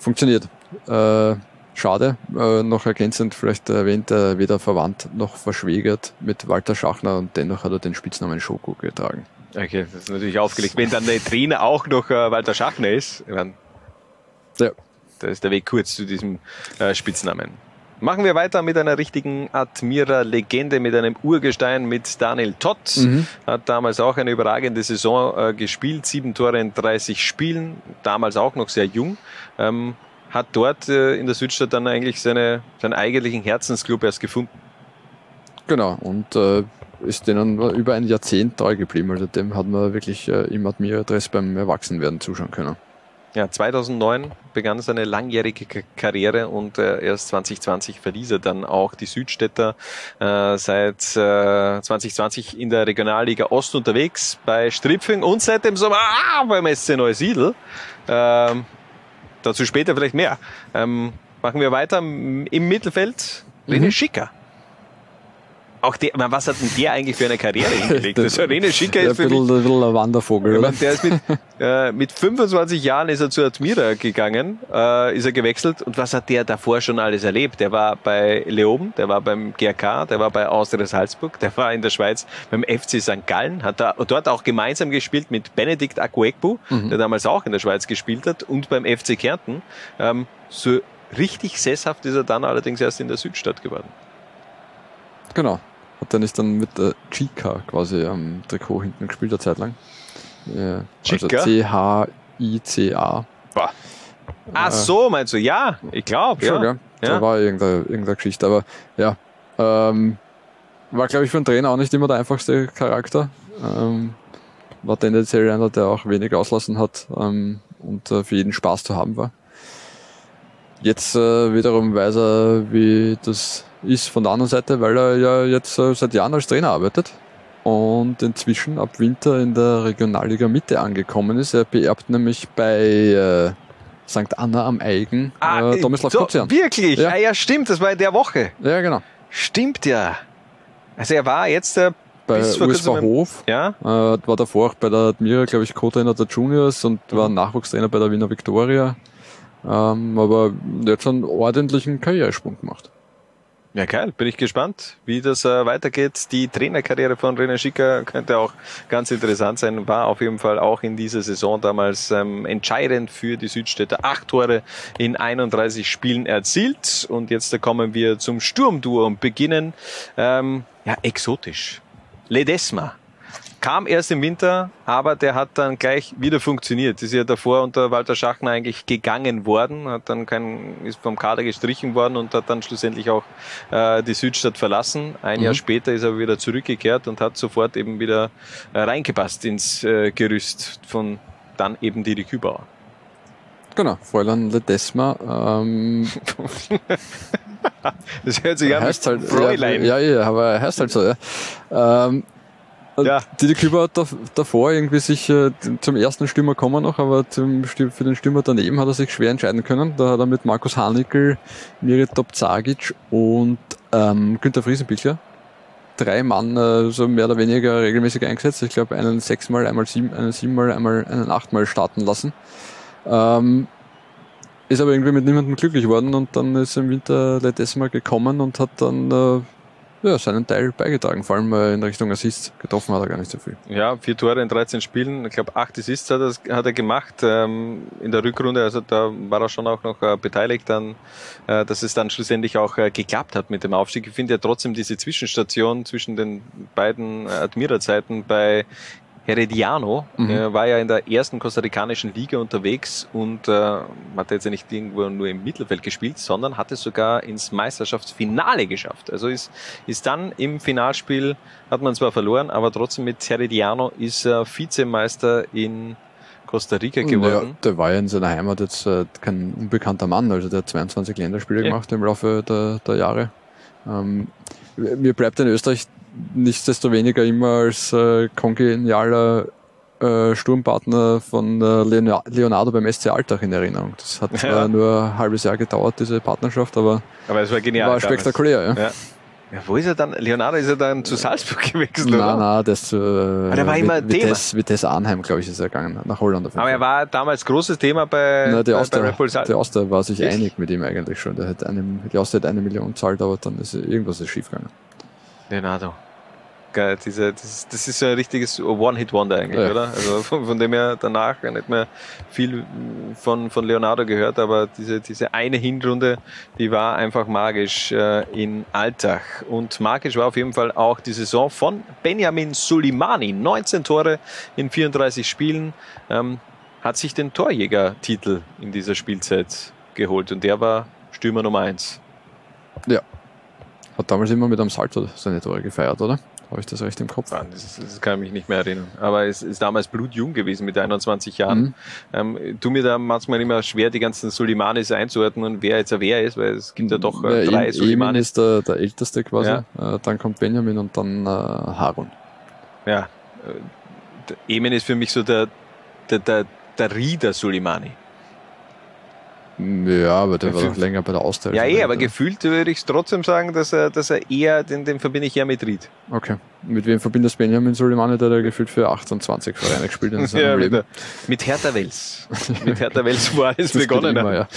funktioniert. Äh, schade, äh, noch ergänzend vielleicht erwähnt, äh, weder verwandt noch verschwägert mit Walter Schachner und dennoch hat er den Spitznamen Schoko getragen. Okay, das ist natürlich aufgelegt. Wenn dann der Trainer auch noch äh, Walter Schachner ist, mein, ja. da ist der Weg kurz zu diesem äh, Spitznamen. Machen wir weiter mit einer richtigen Admira-Legende, mit einem Urgestein, mit Daniel Tott. Mhm. Hat damals auch eine überragende Saison äh, gespielt, sieben Tore in 30 Spielen, damals auch noch sehr jung. Ähm, hat dort äh, in der Südstadt dann eigentlich seine, seinen eigentlichen Herzensclub erst gefunden. Genau, und äh, ist denen über ein Jahrzehnt treu geblieben. Also dem hat man wirklich äh, im Admira-Dress beim Erwachsenwerden zuschauen können. Ja, 2009 begann seine langjährige K- Karriere und äh, erst 2020 verließ er dann auch die Südstädter. Äh, seit äh, 2020 in der Regionalliga Ost unterwegs bei Stripfing und seit dem Sommer ah, beim SC Neusiedl. Ähm, dazu später vielleicht mehr. Ähm, machen wir weiter im Mittelfeld. René Mhm. Schicker. Auch der, man, was hat denn der eigentlich für eine Karriere hingelegt? Also René Schicker ist für mich bisschen, ein bisschen ein Wandervogel, meine, der ist mit, äh, mit 25 Jahren ist er zu Admira gegangen, äh, ist er gewechselt und was hat der davor schon alles erlebt? Der war bei Leoben, der war beim GRK, der war bei Austria Salzburg, der war in der Schweiz beim FC St. Gallen, hat da, dort auch gemeinsam gespielt mit Benedikt Akuekbu, Mhm. der damals auch in der Schweiz gespielt hat und beim FC Kärnten. Ähm, so richtig sesshaft ist er dann allerdings erst in der Südstadt geworden. Genau. Hat er nicht dann mit der Chica quasi am Trikot hinten gespielt, eine Zeit lang? Ja, also Chica? Boah. Ach Äh, so, meinst du? Ja, ich glaube, Schon, ja. gell? ja. Da war irgendeine, irgendeine Geschichte. Aber ja, ähm, war, glaube ich, für einen Trainer auch nicht immer der einfachste Charakter. Ähm, war tendenziell einer, der auch wenig auslassen hat ähm, und äh, für jeden Spaß zu haben war. Jetzt äh, wiederum weiß er, wie das ist von der anderen Seite, weil er ja jetzt äh, seit Jahren als Trainer arbeitet und inzwischen ab Winter in der Regionalliga Mitte angekommen ist. Er beerbt nämlich bei äh, St. Anna am Eigen äh, Tomislav so, Kuzian. Wirklich? Ja. Ja. ja, stimmt, das war in der Woche. Ja, genau. Stimmt ja. Also er war jetzt äh, Bei USV Hof. Ja. Äh, war davor auch bei der Admira, glaube ich, Co-Trainer der Juniors und Mhm. war Nachwuchstrainer bei der Wiener Viktoria. Ähm, aber der hat schon einen ordentlichen Karrieresprung gemacht. Ja, geil. Bin ich gespannt, wie das äh, weitergeht. Die Trainerkarriere von René Schicker könnte auch ganz interessant sein. War auf jeden Fall auch in dieser Saison damals ähm, entscheidend für die Südstädter. Acht Tore in 31 Spielen erzielt. Und jetzt da kommen wir zum Sturmduo und beginnen, ähm, ja, exotisch. Ledesma. Kam erst im Winter, aber der hat dann gleich wieder funktioniert. Ist ja davor unter Walter Schachner eigentlich gegangen worden, hat dann kein, ist vom Kader gestrichen worden und hat dann schlussendlich auch äh, die Südstadt verlassen. Ein Mhm. Jahr später ist er wieder zurückgekehrt und hat sofort eben wieder äh, reingepasst ins äh, Gerüst von dann eben Didi Kübauer. Genau, Fräulein Ledesma. Ähm, Das hört sich an heißt halt, Fräulein. Ja, ja, ja, aber er heißt halt so, ja. Ähm, Ja. Didi Küber hat da, davor irgendwie sich äh, zum ersten Stürmer kommen noch, aber zum, für den Stürmer daneben hat er sich schwer entscheiden können. Da hat er mit Markus Hanickel, Mirit Topzagic und ähm, Günter Friesenbichler drei Mann äh, so mehr oder weniger regelmäßig eingesetzt. Ich glaube einen sechsmal, einmal sieben, einen siebenmal, einmal einen achtmal starten lassen. Ähm, ist aber irgendwie mit niemandem glücklich geworden und dann ist im Winter Ledesma gekommen und hat dann äh, ja, seinen Teil beigetragen, vor allem äh, in Richtung Assist. Getroffen hat er gar nicht so viel. Ja, vier Tore in 13 Spielen. Ich glaube, acht Assists hat er, hat er gemacht ähm, in der Rückrunde. Also da war er schon auch noch äh, beteiligt, dann, äh, dass es dann schlussendlich auch äh, geklappt hat mit dem Aufstieg. Ich finde ja trotzdem diese Zwischenstation zwischen den beiden äh, Admira-Zeiten bei Herediano Mhm. äh, war ja in der ersten kostarikanischen Liga unterwegs und äh, hat jetzt ja nicht irgendwo nur im Mittelfeld gespielt, sondern hat es sogar ins Meisterschaftsfinale geschafft. Also ist, ist dann im Finalspiel, hat man zwar verloren, aber trotzdem mit Herediano ist er Vizemeister in Costa Rica Ja, geworden. der war ja in seiner Heimat jetzt äh, kein unbekannter Mann, also der hat 22 Länderspiele Ja. gemacht im Laufe der, der Jahre. Ähm, mir bleibt in Österreich nichtsdestoweniger immer als äh, kongenialer äh, Sturmpartner von äh, Leona- Leonardo beim SC Alltag in Erinnerung. Das hat zwar Ja. nur ein halbes Jahr gedauert, diese Partnerschaft, aber Aber es war genial. war spektakulär. Ja. Ja. Ja, wo ist er dann? Leonardo ist er dann zu Salzburg gewechselt, oder? Nein, nein, das zu äh, der war immer Thema. Vitesse, Vitesse Arnheim, glaube ich, ist er gegangen, nach Holland. Auf jeden Aber er war damals großes Thema bei, Na, die bei, bei Red Bull die Salzburg. Austria war sich Echt? einig mit ihm eigentlich schon. Der hat eine, die Austria hat eine Million zahlt, aber dann ist irgendwas ist schiefgegangen. Leonardo. Geil, diese, das, das ist so ein richtiges One-Hit-Wonder eigentlich, Ja. oder? Also von, von dem her danach nicht mehr viel von, von Leonardo gehört, aber diese, diese eine Hinrunde, die war einfach magisch äh, in Alltag. Und magisch war auf jeden Fall auch die Saison von Benjamin Sulimani. 19 Tore in 34 Spielen. Ähm, hat sich den Torjäger-Titel in dieser Spielzeit geholt und der war Stürmer Nummer eins. Ja. Hat damals immer mit einem Salto seine Tore gefeiert, oder? Habe ich das recht im Kopf? Ah, Das, das kann ich mich nicht mehr erinnern. Aber es ist damals blutjung gewesen mit 21 Jahren. Mhm. Ähm, tu mir da manchmal immer schwer, die ganzen Sulimanis einzuordnen, wer jetzt wer ist, weil es gibt ja doch äh, drei Emin Sulimanis. ist der, der älteste quasi. Ja. Äh, dann kommt Benjamin und dann äh, Harun. Ja, äh, Emin ist für mich so der, der, der, der Rieder Sulimani. Ja, aber der war Für- doch länger bei der Austausch. Ja, eh, aber gefühlt würde ich trotzdem sagen, dass er, dass er eher, den, den verbinde ich eher mit Ried. Okay. Mit wem verbindest Benjamin Soleimani, der da gefühlt für 28 Vereine gespielt in seinem Ja, mit, Leben? mit Hertha Wels. mit Hertha Wels war es Das begonnen. immer, ja.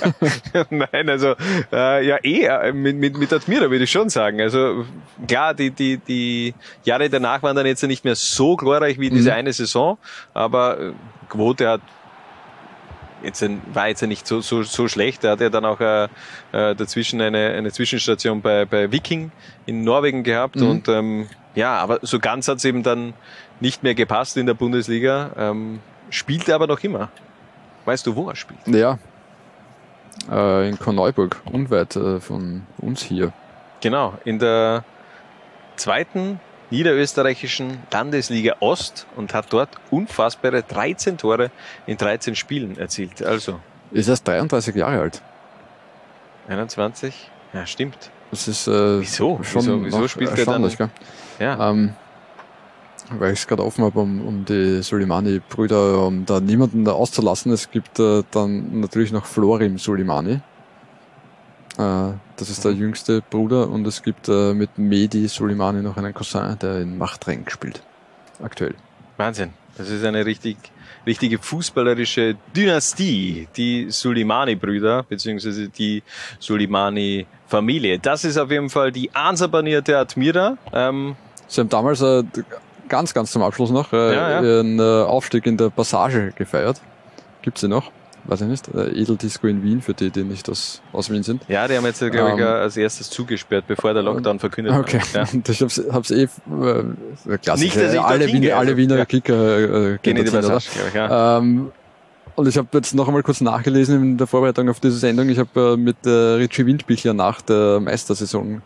Nein, also äh, ja eh, äh, mit, mit, mit Admira würde ich schon sagen. Also klar, die, die, die Jahre danach waren dann jetzt nicht mehr so glorreich wie diese Mhm. eine Saison, aber äh, Quote hat jetzt ein- war jetzt ja nicht so, so, so schlecht. Er hat ja dann auch äh, äh, dazwischen eine, eine Zwischenstation bei, bei Viking in Norwegen gehabt Mhm. und ähm, ja, aber so ganz hat es eben dann nicht mehr gepasst in der Bundesliga. Ähm, spielt er aber noch immer. Weißt du, wo er spielt? Ja. Äh, in Korneuburg, unweit äh, von uns hier. Genau, in der zweiten niederösterreichischen Landesliga Ost und hat dort unfassbare 13 Tore in 13 Spielen erzielt. Also Ist erst 33 Jahre alt. 21? Ja, stimmt. Das ist äh, Wieso? schon Wieso- wieso spielt er dann- gell? Ja. Ähm, weil ich es gerade offen habe, um, um die Soleimani-Brüder, um da niemanden da auszulassen. Es gibt äh, dann natürlich noch Florim Soleimani. Äh, das ist der jüngste Bruder und es gibt äh, mit Mehdi Soleimani noch einen Cousin, der in Machtrenk spielt. Aktuell. Wahnsinn. Das ist eine richtig, richtige fußballerische Dynastie, die Suleimani-Brüder, beziehungsweise die Suleimani-Familie. Das ist auf jeden Fall die ansabanierte Admira. Ähm, Sie haben damals äh, ganz, ganz zum Abschluss noch äh, Ja, ja. ihren äh, Aufstieg in der Passage gefeiert. Gibt sie noch? Weiß ich nicht. Äh, Edeldisco in Wien, für die, die nicht aus, aus Wien sind. ja, die haben jetzt, glaube ich, Ähm, als erstes zugesperrt, bevor der Lockdown verkündet Okay, wurde. Ja. und ich hab's, hab's eh, äh, klassisch, Nicht, dass ich alle, Wiener, gehe, alle Wiener ja. Kicker äh, Gehen in die? Passage, ich, ja. Ähm, und ich habe jetzt noch einmal kurz nachgelesen in der Vorbereitung auf diese Sendung. Ich habe äh, mit äh, Richie Windbichler nach der Meistersaison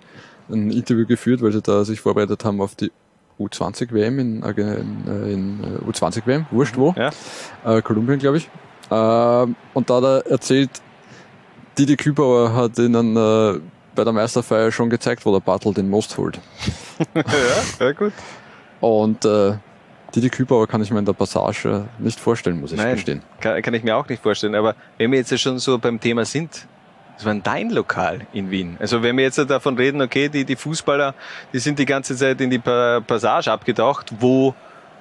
ein Interview geführt, weil sie da sich vorbereitet haben auf die U20 WM in, Arge- in, äh, in äh, U20 WM, wurscht wo, Ja. äh, Kolumbien glaube ich. Ähm, und da hat er erzählt, Didi Kübauer hat ihnen äh, bei der Meisterfeier schon gezeigt, wo der Bartel den Most holt. ja, ja, gut. Und äh, Didi Kübauer kann ich mir in der Passage nicht vorstellen, muss ich Nein, gestehen. kann, kann ich mir auch nicht vorstellen. Aber wenn wir jetzt ja schon so beim Thema sind, das war dein Lokal in Wien. Also wenn wir jetzt davon reden, okay, die, die Fußballer, die sind die ganze Zeit in die Pa- Passage abgetaucht. Wo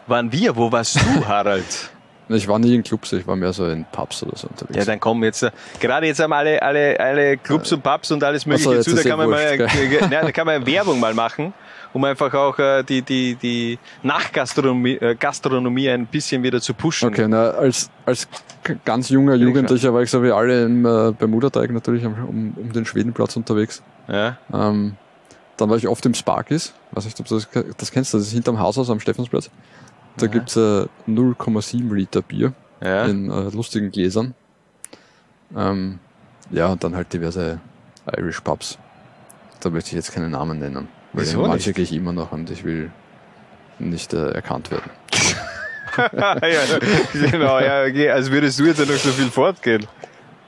waren wir? Wo warst du, Harald? Ich war nie in Clubs, ich war mehr so in Pubs oder so unterwegs. Ja, dann kommen jetzt, äh, gerade jetzt haben alle, alle, alle Clubs und Pubs und alles mögliche Ach so, jetzt zu, da kann man mal, wurscht, äh, nein, da kann man Werbung mal machen, um einfach auch äh, die, die, die Nachgastronomie äh, Gastronomie ein bisschen wieder zu pushen. Okay, na, als, als ganz junger Jugendlicher war ich so wie alle im äh, Bermudateig natürlich um, um den Schwedenplatz unterwegs. Ja. Ähm, dann war ich oft im Sparkis, weiß nicht, ob du das, das kennst, das ist hinterm Haushaus am Stephansplatz. Da Ja. gibt's äh, 0,7 Liter Bier Ja. in äh, lustigen Gläsern. Ähm, ja, und dann halt diverse Irish Pubs. Da möchte ich jetzt keine Namen nennen. Weil Wieso manche gehe ich immer noch und ich will nicht äh, erkannt werden. ja, genau, ja, okay. als würdest du jetzt ja noch so viel fortgehen.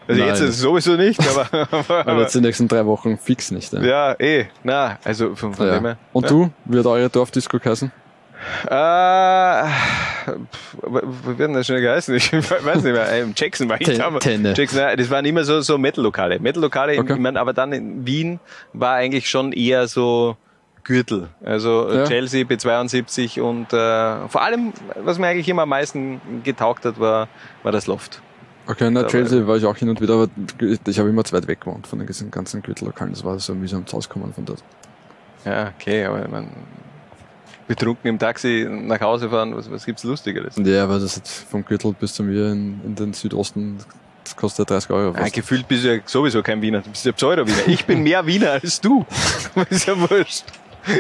Also Nein. jetzt ist es sowieso nicht, aber, aber, Aber jetzt die nächsten drei Wochen fix nicht. Ja. ja, eh, na, also von, von dem Ja. her. Und ja. du? Wie hat eure Dorfdisco geheißen? Äh, wie wird denn das schnell geheißen? Ich weiß nicht mehr. Ähm, Jackson war ich Ten- damals. Tenne. Jackson, ja, das waren immer so, so Metal-Lokale. Metal-Lokale, Okay. ich mein, aber dann in Wien war eigentlich schon eher so Gürtel. Also äh, Ja. Chelsea, B72 und äh, vor allem, was mir eigentlich immer am meisten getaugt hat, war, war das Loft. Okay, na, Chelsea war ich auch hin und wieder, aber ich habe immer zu weit weg gewohnt von den ganzen- Gürtellokalen. Das war so mühsam zu Hauskommen von dort. Ja, okay, aber man betrunken im Taxi nach Hause fahren, was, was gibt's Lustigeres? Ja, aber das hat vom Gürtel bis zu mir in, in den Südosten, das kostet 30 Euro fast. gefühlt bist du ja sowieso kein Wiener, du bist ja Pseudo-Wiener. Ich bin mehr Wiener als du. Ist ja wurscht.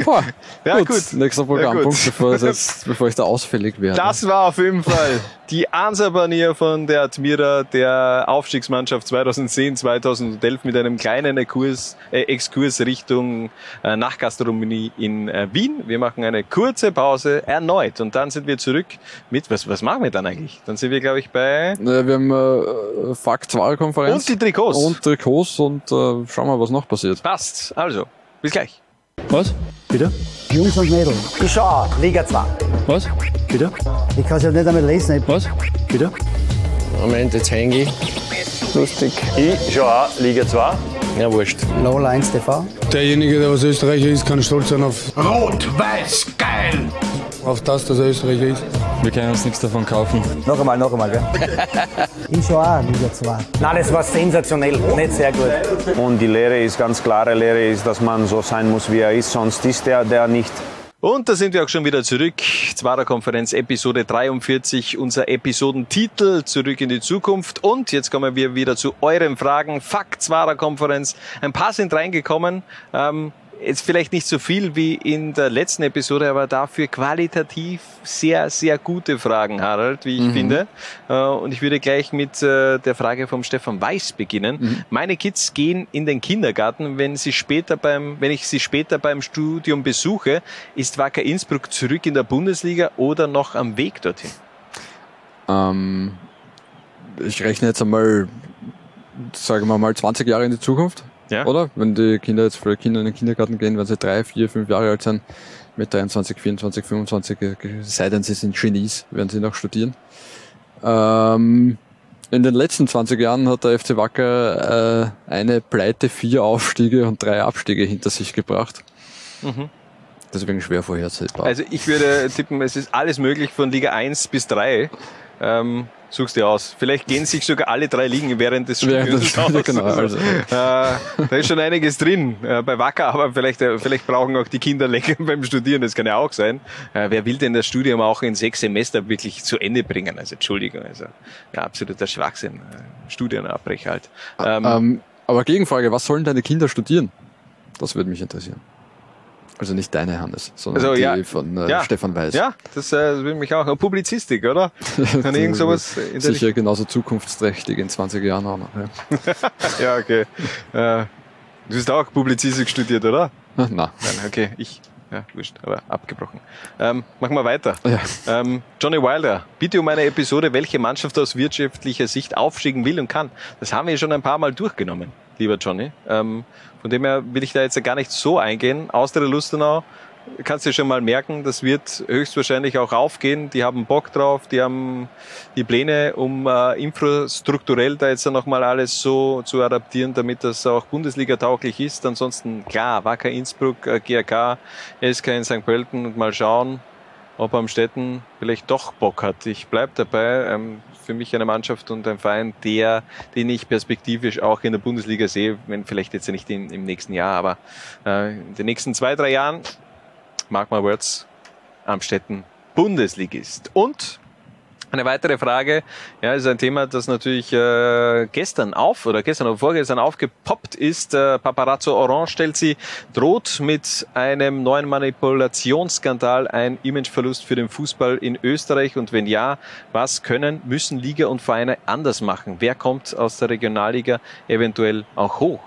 Boah, Ja, gut. gut. Nächster Programmpunkt, Ja, gut. bevor, jetzt, bevor ich da ausfällig werde. Das war auf jeden Fall die Ansabanier von der Admira, der Aufstiegsmannschaft 2010, 2011 mit einem kleinen Exkurs, äh, Exkurs Richtung äh, Nachgastronomie in äh, Wien. Wir machen eine kurze Pause erneut und dann sind wir zurück mit, was, was machen wir dann eigentlich? Dann sind wir, glaube ich, bei Naja, wir haben äh, Fakt 2 Konferenz. Und die Trikots. Und Trikots und äh, schauen wir, was noch passiert. Passt. Also, bis gleich. Was? Bitte? Jungs und Mädels. Ich schau an, Liga 2. Was? Bitte? Ich kann es ja nicht einmal lesen. Was? Bitte? Moment, jetzt hänge ich. Lustig. Ich schau auch Liga 2. Ja, wurscht. Lola 1 TV. Derjenige, der was Österreicher ist, kann stolz sein auf, Rot-Weiß, geil! Auf das, dass er Österreicher ist. Wir können uns nichts davon kaufen. Noch einmal, noch einmal, gell? Ich schau auch Liga 2. Nein, das war sensationell. Nicht sehr gut. Und die Lehre ist ganz klare Lehre ist, dass man so sein muss, wie er ist, sonst ist der, der nicht. Und da sind wir auch schon wieder zurück. Zwarer Konferenz Episode 43, unser Episodentitel Zurück in die Zukunft. Und jetzt kommen wir wieder zu euren Fragen. Fakt Zwarer Konferenz. Ein paar sind reingekommen. Ähm, jetzt vielleicht nicht so viel wie in der letzten Episode, aber dafür qualitativ sehr, sehr gute Fragen, Harald, wie ich Mhm. finde. Äh, und ich würde gleich mit äh, der Frage vom Stefan Weiß beginnen. Mhm. Meine Kids gehen in den Kindergarten, wenn sie später beim, wenn ich sie später beim Studium besuche, ist Wacker Innsbruck zurück in der Bundesliga oder noch am Weg dorthin? Ähm, ich rechne jetzt einmal, sagen wir mal, 20 Jahre in die Zukunft. Ja. Oder? Wenn die Kinder jetzt für Kinder in den Kindergarten gehen, wenn sie drei, vier, fünf Jahre alt sind, mit 23, 24, 25, äh, sei denn sie sind Genies, werden sie noch studieren. Ähm, in den letzten 20 Jahren hat der FC Wacker äh, eine Pleite, vier Aufstiege und drei Abstiege hinter sich gebracht. Mhm. Deswegen schwer vorhersehbar. Also ich würde tippen, es ist alles möglich von Liga 1 bis 3. Ähm, such's dir aus. Vielleicht gehen sich sogar alle drei Ligen während des Studiums Studiums, aus. genau, also. äh, da ist schon einiges drin äh, bei Wacker, aber vielleicht, äh, vielleicht brauchen auch die Kinder länger beim Studieren, das kann ja auch sein. Äh, wer will denn das Studium auch in sechs Semester wirklich zu Ende bringen? Also Entschuldigung, also ja, absoluter Schwachsinn. Äh, Studienabbrecher halt. Ähm, Ähm, aber Gegenfrage, was sollen deine Kinder studieren? Das würde mich interessieren. Also nicht deine, Hannes, sondern Also, die ja. von äh, Ja. Stefan Weiß. Ja, das, äh, will mich auch. Publizistik, oder? Kann irgend sowas in Sicher genauso zukunftsträchtig in 20 Jahren auch noch. Ja. ja, okay. Äh, du hast auch Publizistik studiert, oder? Na, Nein, okay, ich. Ja, wurscht, aber abgebrochen. Ähm, machen wir weiter. Ja. Ähm, Johnny Wilder, bitte um eine Episode, welche Mannschaft aus wirtschaftlicher Sicht aufstiegen will und kann. Das haben wir schon ein paar Mal durchgenommen, lieber Johnny. Ähm, von dem her will ich da jetzt gar nicht so eingehen. Austria Lustenau, kannst du schon mal merken, das wird höchstwahrscheinlich auch aufgehen. Die haben Bock drauf, die haben die Pläne, um äh, infrastrukturell da jetzt nochmal alles so zu adaptieren, damit das auch Bundesliga-tauglich ist. Ansonsten, klar, Wacker Innsbruck, äh, GRK, SK in St. Pölten und mal schauen, ob Amstetten vielleicht doch Bock hat. Ich bleib dabei. Ähm, für mich eine Mannschaft und ein Verein, der, den ich perspektivisch auch in der Bundesliga sehe, wenn vielleicht jetzt nicht in, im nächsten Jahr, aber äh, in den nächsten zwei, drei Jahren Mark my words, Amstetten Bundesligist. Und eine weitere Frage, ja, ist ein Thema, das natürlich äh, gestern auf oder gestern oder vorgestern aufgepoppt ist. Äh, Paparazzo Orange stellt sie, droht mit einem neuen Manipulationsskandal ein Imageverlust für den Fußball in Österreich und wenn ja, was können, müssen Liga und Vereine anders machen? Wer kommt aus der Regionalliga eventuell auch hoch?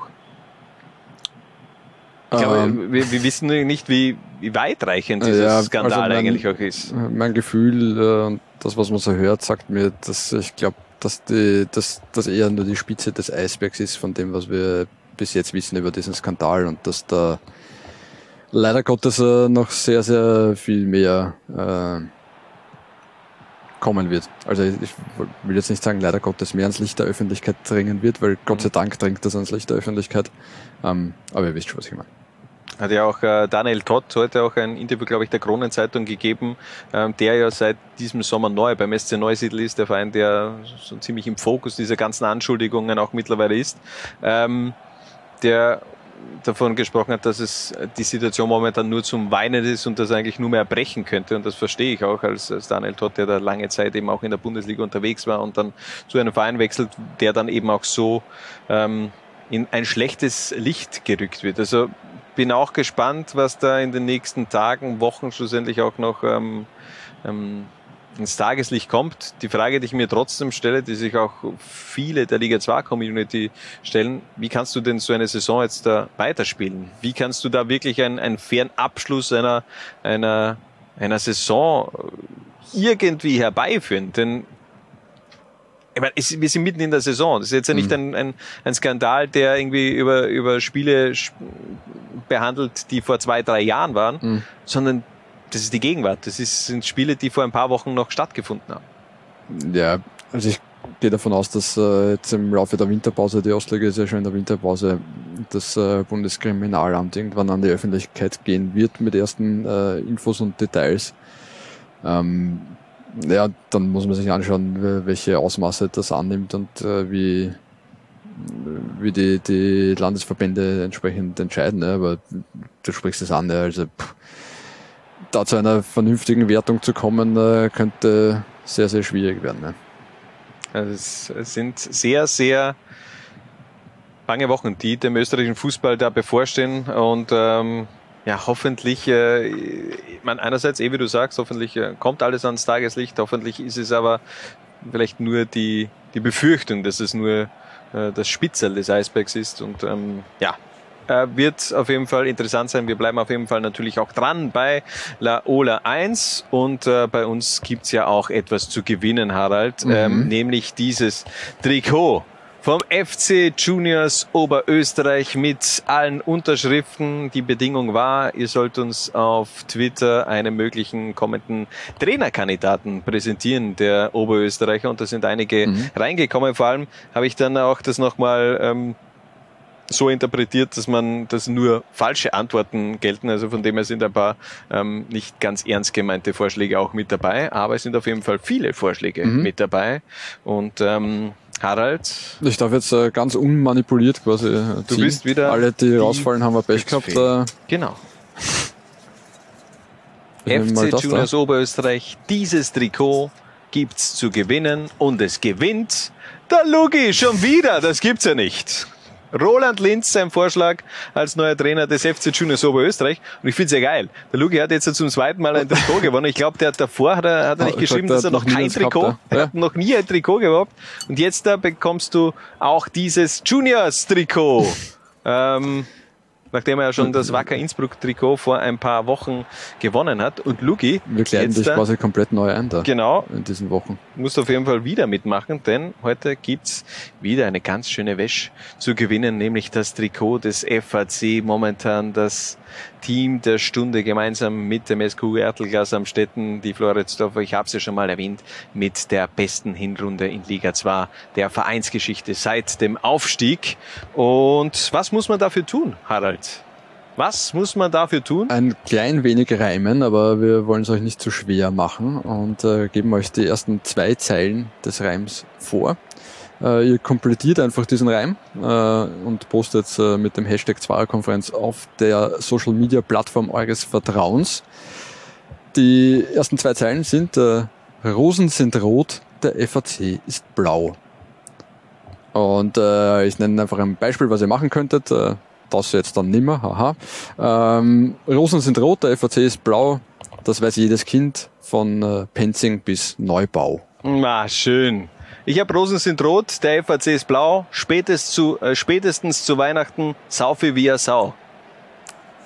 Ich glaube, Ähm. wir, wir wissen nicht, wie, wie weitreichend dieser Ja, Skandal also mein- eigentlich auch ist. Mein Gefühl äh, und das, was man so hört, sagt mir, dass ich glaube, dass die, dass das eher nur die Spitze des Eisbergs ist von dem, was wir bis jetzt wissen über diesen Skandal und dass da leider Gottes äh, noch sehr, sehr viel mehr äh, kommen wird. Also ich will jetzt nicht sagen, leider Gottes mehr ans Licht der Öffentlichkeit dringen wird, weil Gott sei Dank dringt das ans Licht der Öffentlichkeit. Ähm, aber ihr wisst schon, was ich meine. Hat ja auch äh, Daniel Todd heute auch ein Interview, glaube ich, der Kronenzeitung gegeben, ähm, der ja seit diesem Sommer neu beim SC Neusiedl ist, der Verein, der so ziemlich im Fokus dieser ganzen Anschuldigungen auch mittlerweile ist, ähm, der davon gesprochen hat, dass es die Situation momentan nur zum Weinen ist und das eigentlich nur mehr brechen könnte. Und das verstehe ich auch als, als Daniel Todd, der da lange Zeit eben auch in der Bundesliga unterwegs war und dann zu einem Verein wechselt, der dann eben auch so ähm, in ein schlechtes Licht gerückt wird. Also bin auch gespannt, was da in den nächsten Tagen, Wochen schlussendlich auch noch ähm, ähm, ins Tageslicht kommt. Die Frage, die ich mir trotzdem stelle, die sich auch viele der Liga 2 Community stellen, wie kannst du denn so eine Saison jetzt da weiterspielen? Wie kannst du da wirklich einen, einen fairen Abschluss einer, einer, einer Saison irgendwie herbeiführen? Denn ich meine, es, wir sind mitten in der Saison. Das ist jetzt ja nicht Mhm. ein, ein, ein Skandal, der irgendwie über, über Spiele behandelt, die vor zwei, drei Jahren waren, Mhm. sondern das ist die Gegenwart. Das ist, sind Spiele, die vor ein paar Wochen noch stattgefunden haben. Ja, also ich gehe davon aus, dass äh, jetzt im Laufe der Winterpause, die Ostliga ist ja schon in der Winterpause, das äh, Bundeskriminalamt irgendwann an die Öffentlichkeit gehen wird mit ersten äh, Infos und Details. Ähm, ja, dann muss man sich anschauen, wel- welche Ausmaße das annimmt und äh, wie, wie die, die Landesverbände entsprechend entscheiden. Ne? Aber du sprichst es an, ne? also pff, da zu einer vernünftigen Wertung zu kommen, äh, könnte sehr, sehr schwierig werden. Ne? Also es, es sind sehr, sehr bange Wochen, die dem österreichischen Fußball da bevorstehen und ähm, ja, hoffentlich, äh, meine, einerseits, eh wie du sagst, hoffentlich äh, kommt alles ans Tageslicht, hoffentlich ist es aber vielleicht nur die, die Befürchtung, dass es nur äh, das Spitzel des Eisbergs ist und ähm, ja, äh, wird auf jeden Fall interessant sein. Wir bleiben auf jeden Fall natürlich auch dran bei La Ola 1 und äh, bei uns gibt's ja auch etwas zu gewinnen, Harald, Mhm. ähm, nämlich dieses Trikot vom FC Juniors Oberösterreich mit allen Unterschriften. Die Bedingung war, ihr sollt uns auf Twitter einen möglichen kommenden Trainerkandidaten präsentieren, der Oberösterreicher. Und da sind einige reingekommen. Vor allem habe ich dann auch das nochmal ähm, so interpretiert, dass man, dass nur falsche Antworten gelten. Also von dem her sind ein paar ähm, nicht ganz ernst gemeinte Vorschläge auch mit dabei, aber es sind auf jeden Fall viele Vorschläge Mhm. mit dabei. Und ähm, Harald, Ich darf jetzt äh, ganz unmanipuliert quasi äh, Du ziehen. bist wieder Alle, die, die rausfallen, haben wir Pech gehabt. Äh, genau. FC. Juniors Oberösterreich, dieses Trikot gibt's zu gewinnen und es gewinnt der Lugi schon wieder. Das gibt's ja nicht. Roland Linz, sein Vorschlag als neuer Trainer des FC Juniors Oberösterreich. Und ich find's ja geil. Der Lugi hat jetzt zum zweiten Mal ein Trikot gewonnen. Ich glaube, der hat davor hat er, hat er nicht Ah, geschrieben, dass er noch kein gehabt, Trikot, ja. er hat noch nie ein Trikot gehabt. Und jetzt da bekommst du auch dieses Juniors Trikot. ähm, nachdem er ja schon das Wacker Innsbruck Trikot vor ein paar Wochen gewonnen hat. Und Lugi, Wir kleiden jetzt dich quasi komplett neu ein da. Genau. In diesen Wochen. musst auf jeden Fall wieder mitmachen, denn heute gibt's wieder eine ganz schöne Wäsche zu gewinnen, nämlich das Trikot des FAC, momentan das Team der Stunde gemeinsam mit dem SQ Ertelglas am Städten, die Floridsdorfer, ich habe es ja schon mal erwähnt, mit der besten Hinrunde in Liga 2 der Vereinsgeschichte seit dem Aufstieg. Und was muss man dafür tun, Harald? Was muss man dafür tun? Ein klein wenig reimen, aber wir wollen es euch nicht zu schwer machen und äh, geben euch die ersten zwei Zeilen des Reims vor. Äh, ihr komplettiert einfach diesen Reim äh, und postet äh, mit dem Hashtag Zweierkonferenz auf der Social Media Plattform eures Vertrauens. Die ersten zwei Zeilen sind äh, Rosen sind rot, der FAC ist blau. Und äh, ich nenne einfach ein Beispiel, was ihr machen könntet. Das jetzt dann nimmer, haha. Ähm, Rosen sind rot, der FAC ist blau. Das weiß jedes Kind von äh, Penzing bis Neubau. Ah, schön. Ich habe Rosen sind rot, der FAC ist blau. Spätestens zu, äh, spätestens zu Weihnachten saufe wie a Sau.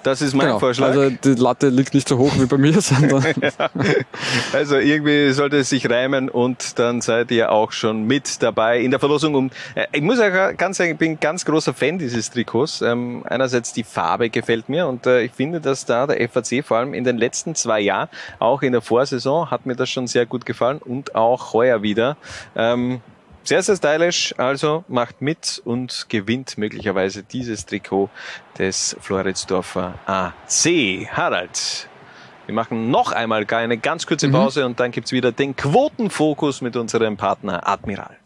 Das ist mein Genau. Vorschlag. Also die Latte liegt nicht so hoch wie bei mir, sondern Also irgendwie sollte es sich reimen und dann seid ihr auch schon mit dabei in der Verlosung. Um, äh, ich muss ja ganz sagen, ich bin ganz großer Fan dieses Trikots. Ähm, einerseits die Farbe gefällt mir und äh, ich finde, dass da der FAC vor allem in den letzten zwei Jahren, auch in der Vorsaison, hat mir das schon sehr gut gefallen und auch heuer wieder. Ähm, sehr, sehr stylisch, also macht mit und gewinnt möglicherweise dieses Trikot des Floridsdorfer AC. Harald, wir machen noch einmal eine ganz kurze Pause und dann gibt's wieder den Quotenfokus mit unserem Partner Admiral.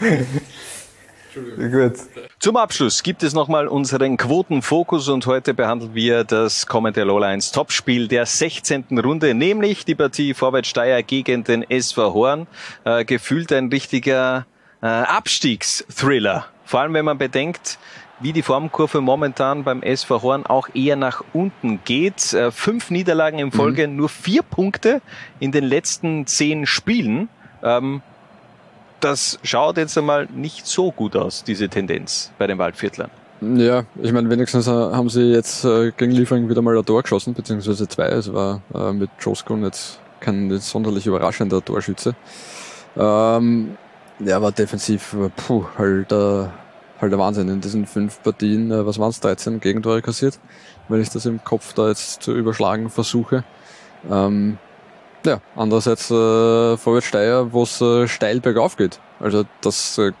Gut. Zum Abschluss gibt es nochmal unseren Quotenfokus und heute behandeln wir das kommende Lowlines Topspiel der 16. Runde, nämlich die Partie Vorwärtssteier gegen den SV Horn. Äh, gefühlt ein richtiger äh, Abstiegsthriller. Vor allem wenn man bedenkt, wie die Formkurve momentan beim SV Horn auch eher nach unten geht. Äh, fünf Niederlagen in Folge, mhm. nur vier Punkte in den letzten zehn Spielen. Ähm, das schaut jetzt einmal nicht so gut aus, diese Tendenz bei den Waldviertlern. Ja, ich meine, wenigstens äh, haben sie jetzt äh, gegen Liefering wieder mal ein Tor geschossen, beziehungsweise zwei. Es war äh, mit Joskun jetzt kein sonderlich überraschender Torschütze. Ähm, ja, aber defensiv, puh, halt, äh, halt der Wahnsinn. In diesen fünf Partien, äh, was waren es, 13 Gegentore kassiert, wenn ich das im Kopf da jetzt zu überschlagen versuche. Ähm, ja, andererseits äh, Vorwärts Steyr, wo es äh, steil bergauf geht. Also das äh,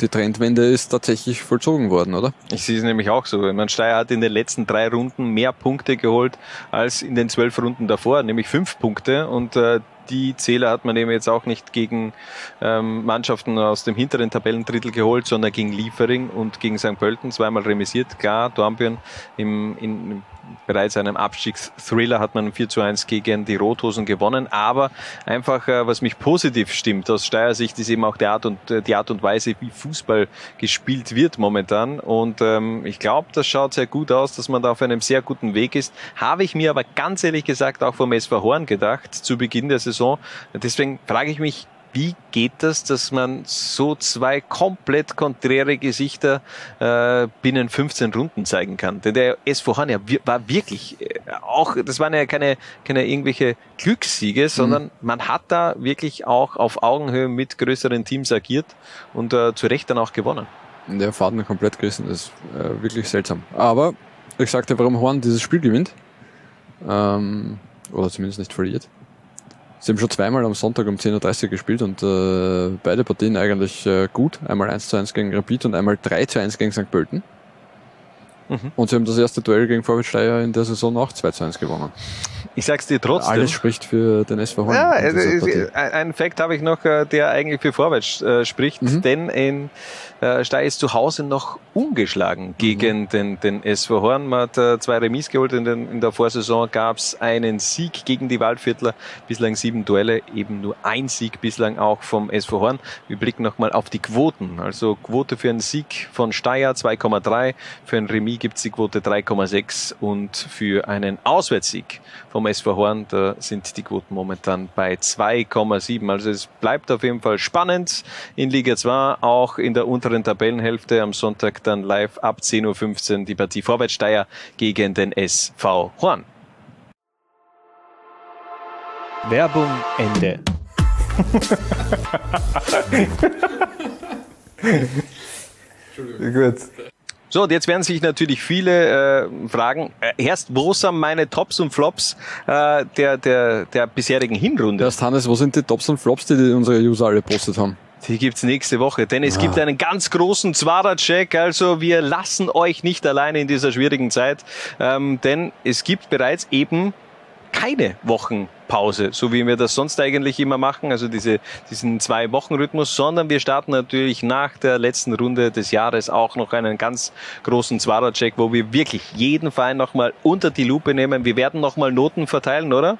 die Trendwende ist tatsächlich vollzogen worden, oder? Ich sehe es nämlich auch so. Ich meine, Steyr hat in den letzten drei Runden mehr Punkte geholt als in den zwölf Runden davor, nämlich fünf Punkte. Und äh, die Zähler hat man eben jetzt auch nicht gegen ähm, Mannschaften aus dem hinteren Tabellendrittel geholt, sondern gegen Liefering und gegen St. Pölten zweimal remisiert. Klar, Dornbirn im, in, bereits einem Abstiegsthriller hat man 4 zu 1 gegen die Rothosen gewonnen. Aber einfach, äh, was mich positiv stimmt aus Steiersicht, ist eben auch die Art und, äh, die Art und Weise, wie Fußball gespielt wird momentan. Und ähm, ich glaube, das schaut sehr gut aus, dass man da auf einem sehr guten Weg ist. Habe ich mir aber ganz ehrlich gesagt auch vom SV Horn gedacht zu Beginn der Saison. Deswegen frage ich mich, wie geht das, dass man so zwei komplett konträre Gesichter äh, binnen 15 Runden zeigen kann? Denn der SV Hahn ja, war wirklich äh, auch, das waren ja keine, keine irgendwelche Glückssiege, sondern mhm. man hat da wirklich auch auf Augenhöhe mit größeren Teams agiert und äh, zu Recht dann auch gewonnen. Der Faden komplett gerissen, das ist äh, wirklich seltsam. Aber ich sagte, warum Horn dieses Spiel gewinnt. Ähm, oder zumindest nicht verliert. Sie haben schon zweimal am Sonntag um 10.30 Uhr gespielt und äh, beide Partien eigentlich äh, gut. Einmal 1 zu 1 gegen Rapid und einmal 3 zu 1 gegen St. Pölten. Mhm. Und sie haben das erste Duell gegen Vorwärtssteier in der Saison auch 2 zu 1 gewonnen. Ich sag's dir trotzdem. Alles spricht für den SV Horn. Ja, also, ein Fakt habe ich noch, äh, der eigentlich für Vorwärts äh, spricht, mhm. denn in äh, Steyr ist zu Hause noch ungeschlagen gegen mhm. den, den SV Horn. Man hat äh, zwei Remis geholt. In, den, in der Vorsaison gab es einen Sieg gegen die Waldviertler. Bislang sieben Duelle, eben nur ein Sieg bislang auch vom SV Horn. Wir blicken nochmal auf die Quoten. Also Quote für einen Sieg von Steyr 2,3, für ein Remis gibt's die Quote 3,6 und für einen Auswärtssieg vom SV Horn, da sind die Quoten momentan bei 2,7. Also es bleibt auf jeden Fall spannend in Liga 2, auch in der unteren Tabellenhälfte. Am Sonntag dann live ab 10.15 Uhr die Partie Vorwärtssteier gegen den SV Horn. Werbung Ende. Gut. So, und jetzt werden sich natürlich viele äh, fragen, äh, erst wo sind meine Tops und Flops äh, der, der, der bisherigen Hinrunde? Erst Hannes, wo sind die Tops und Flops, die, die unsere User alle postet haben? Die gibt's nächste Woche, denn es ah. gibt einen ganz großen Zwarer-Check. Also wir lassen euch nicht alleine in dieser schwierigen Zeit, ähm, denn es gibt bereits eben keine Wochenpause, so wie wir das sonst eigentlich immer machen, also diese, diesen Zwei-Wochen-Rhythmus, sondern wir starten natürlich nach der letzten Runde des Jahres auch noch einen ganz großen Zwarer-Check, wo wir wirklich jeden Verein nochmal unter die Lupe nehmen. Wir werden nochmal Noten verteilen, oder?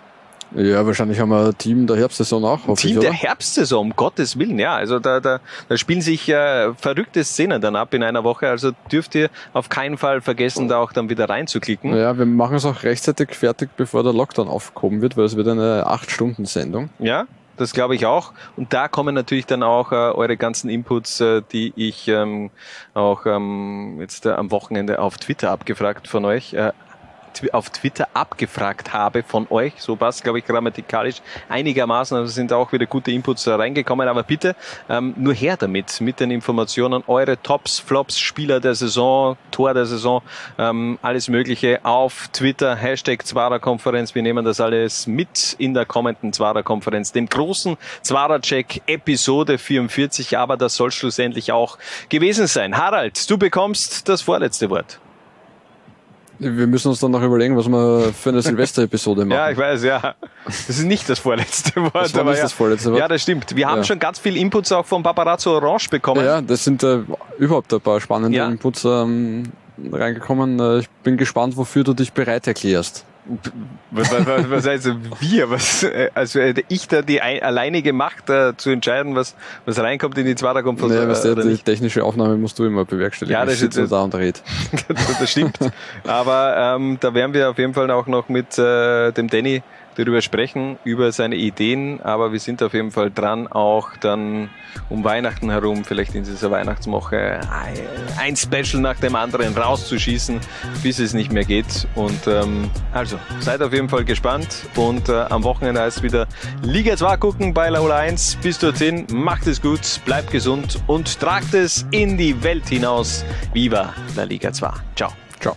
Ja, wahrscheinlich haben wir ein Team der Herbstsaison auch. Team ich, der Herbstsaison, um Gottes Willen, ja. Also da, da, da spielen sich äh, verrückte Szenen dann ab in einer Woche. Also dürft ihr auf keinen Fall vergessen, da auch dann wieder reinzuklicken. Ja, wir machen es auch rechtzeitig fertig, bevor der Lockdown aufgehoben wird, weil es wird eine 8-Stunden-Sendung. Ja, das glaube ich auch. Und da kommen natürlich dann auch äh, eure ganzen Inputs, äh, die ich ähm, auch ähm, jetzt äh, am Wochenende auf Twitter abgefragt von euch äh, auf Twitter abgefragt habe von euch. So passt, glaube ich, grammatikalisch einigermaßen. Also sind auch wieder gute Inputs reingekommen. Aber bitte ähm, nur her damit, mit den Informationen. Eure Tops, Flops, Spieler der Saison, Tor der Saison, ähm, alles Mögliche auf Twitter. Hashtag Zwarer-Konferenz. Wir nehmen das alles mit in der kommenden Zwarer-Konferenz. Dem großen Zwarer-Check Episode 44. Aber das soll schlussendlich auch gewesen sein. Harald, du bekommst das vorletzte Wort. Wir müssen uns dann noch überlegen, was wir für eine Silvester-Episode machen. Ja, ich weiß, ja. Das ist nicht das vorletzte Wort. Das war nicht ja. das vorletzte Wort. Ja, das stimmt. Wir haben Ja. schon ganz viel Inputs auch von Paparazzo Orange bekommen. Ja, das sind äh, überhaupt ein paar spannende Ja. Inputs ähm, reingekommen. Äh, ich bin gespannt, wofür du dich bereit erklärst. Was, was, was, heißt wir? Was, äh, also hätte ich da die ein, alleinige Macht äh, zu entscheiden, was, was reinkommt in die Zweiterkonferenz Nee, was äh, der, die technische Aufnahme musst du immer bewerkstelligen. Ja, das ist- da und red. das stimmt. Aber ähm, da werden wir auf jeden Fall auch noch mit äh, dem Danny darüber sprechen, über seine Ideen. Aber wir sind auf jeden Fall dran, auch dann um Weihnachten herum, vielleicht in dieser Weihnachtswoche, ein- Special nach dem anderen rauszuschießen, bis es nicht mehr geht. Und ähm, also, seid auf jeden Fall gespannt. Und äh, am Wochenende heißt es wieder Liga 2 gucken bei Laula 1. Bis dorthin, macht es gut, bleibt gesund und tragt es in die Welt hinaus. Viva la Liga 2. Ciao. Ciao.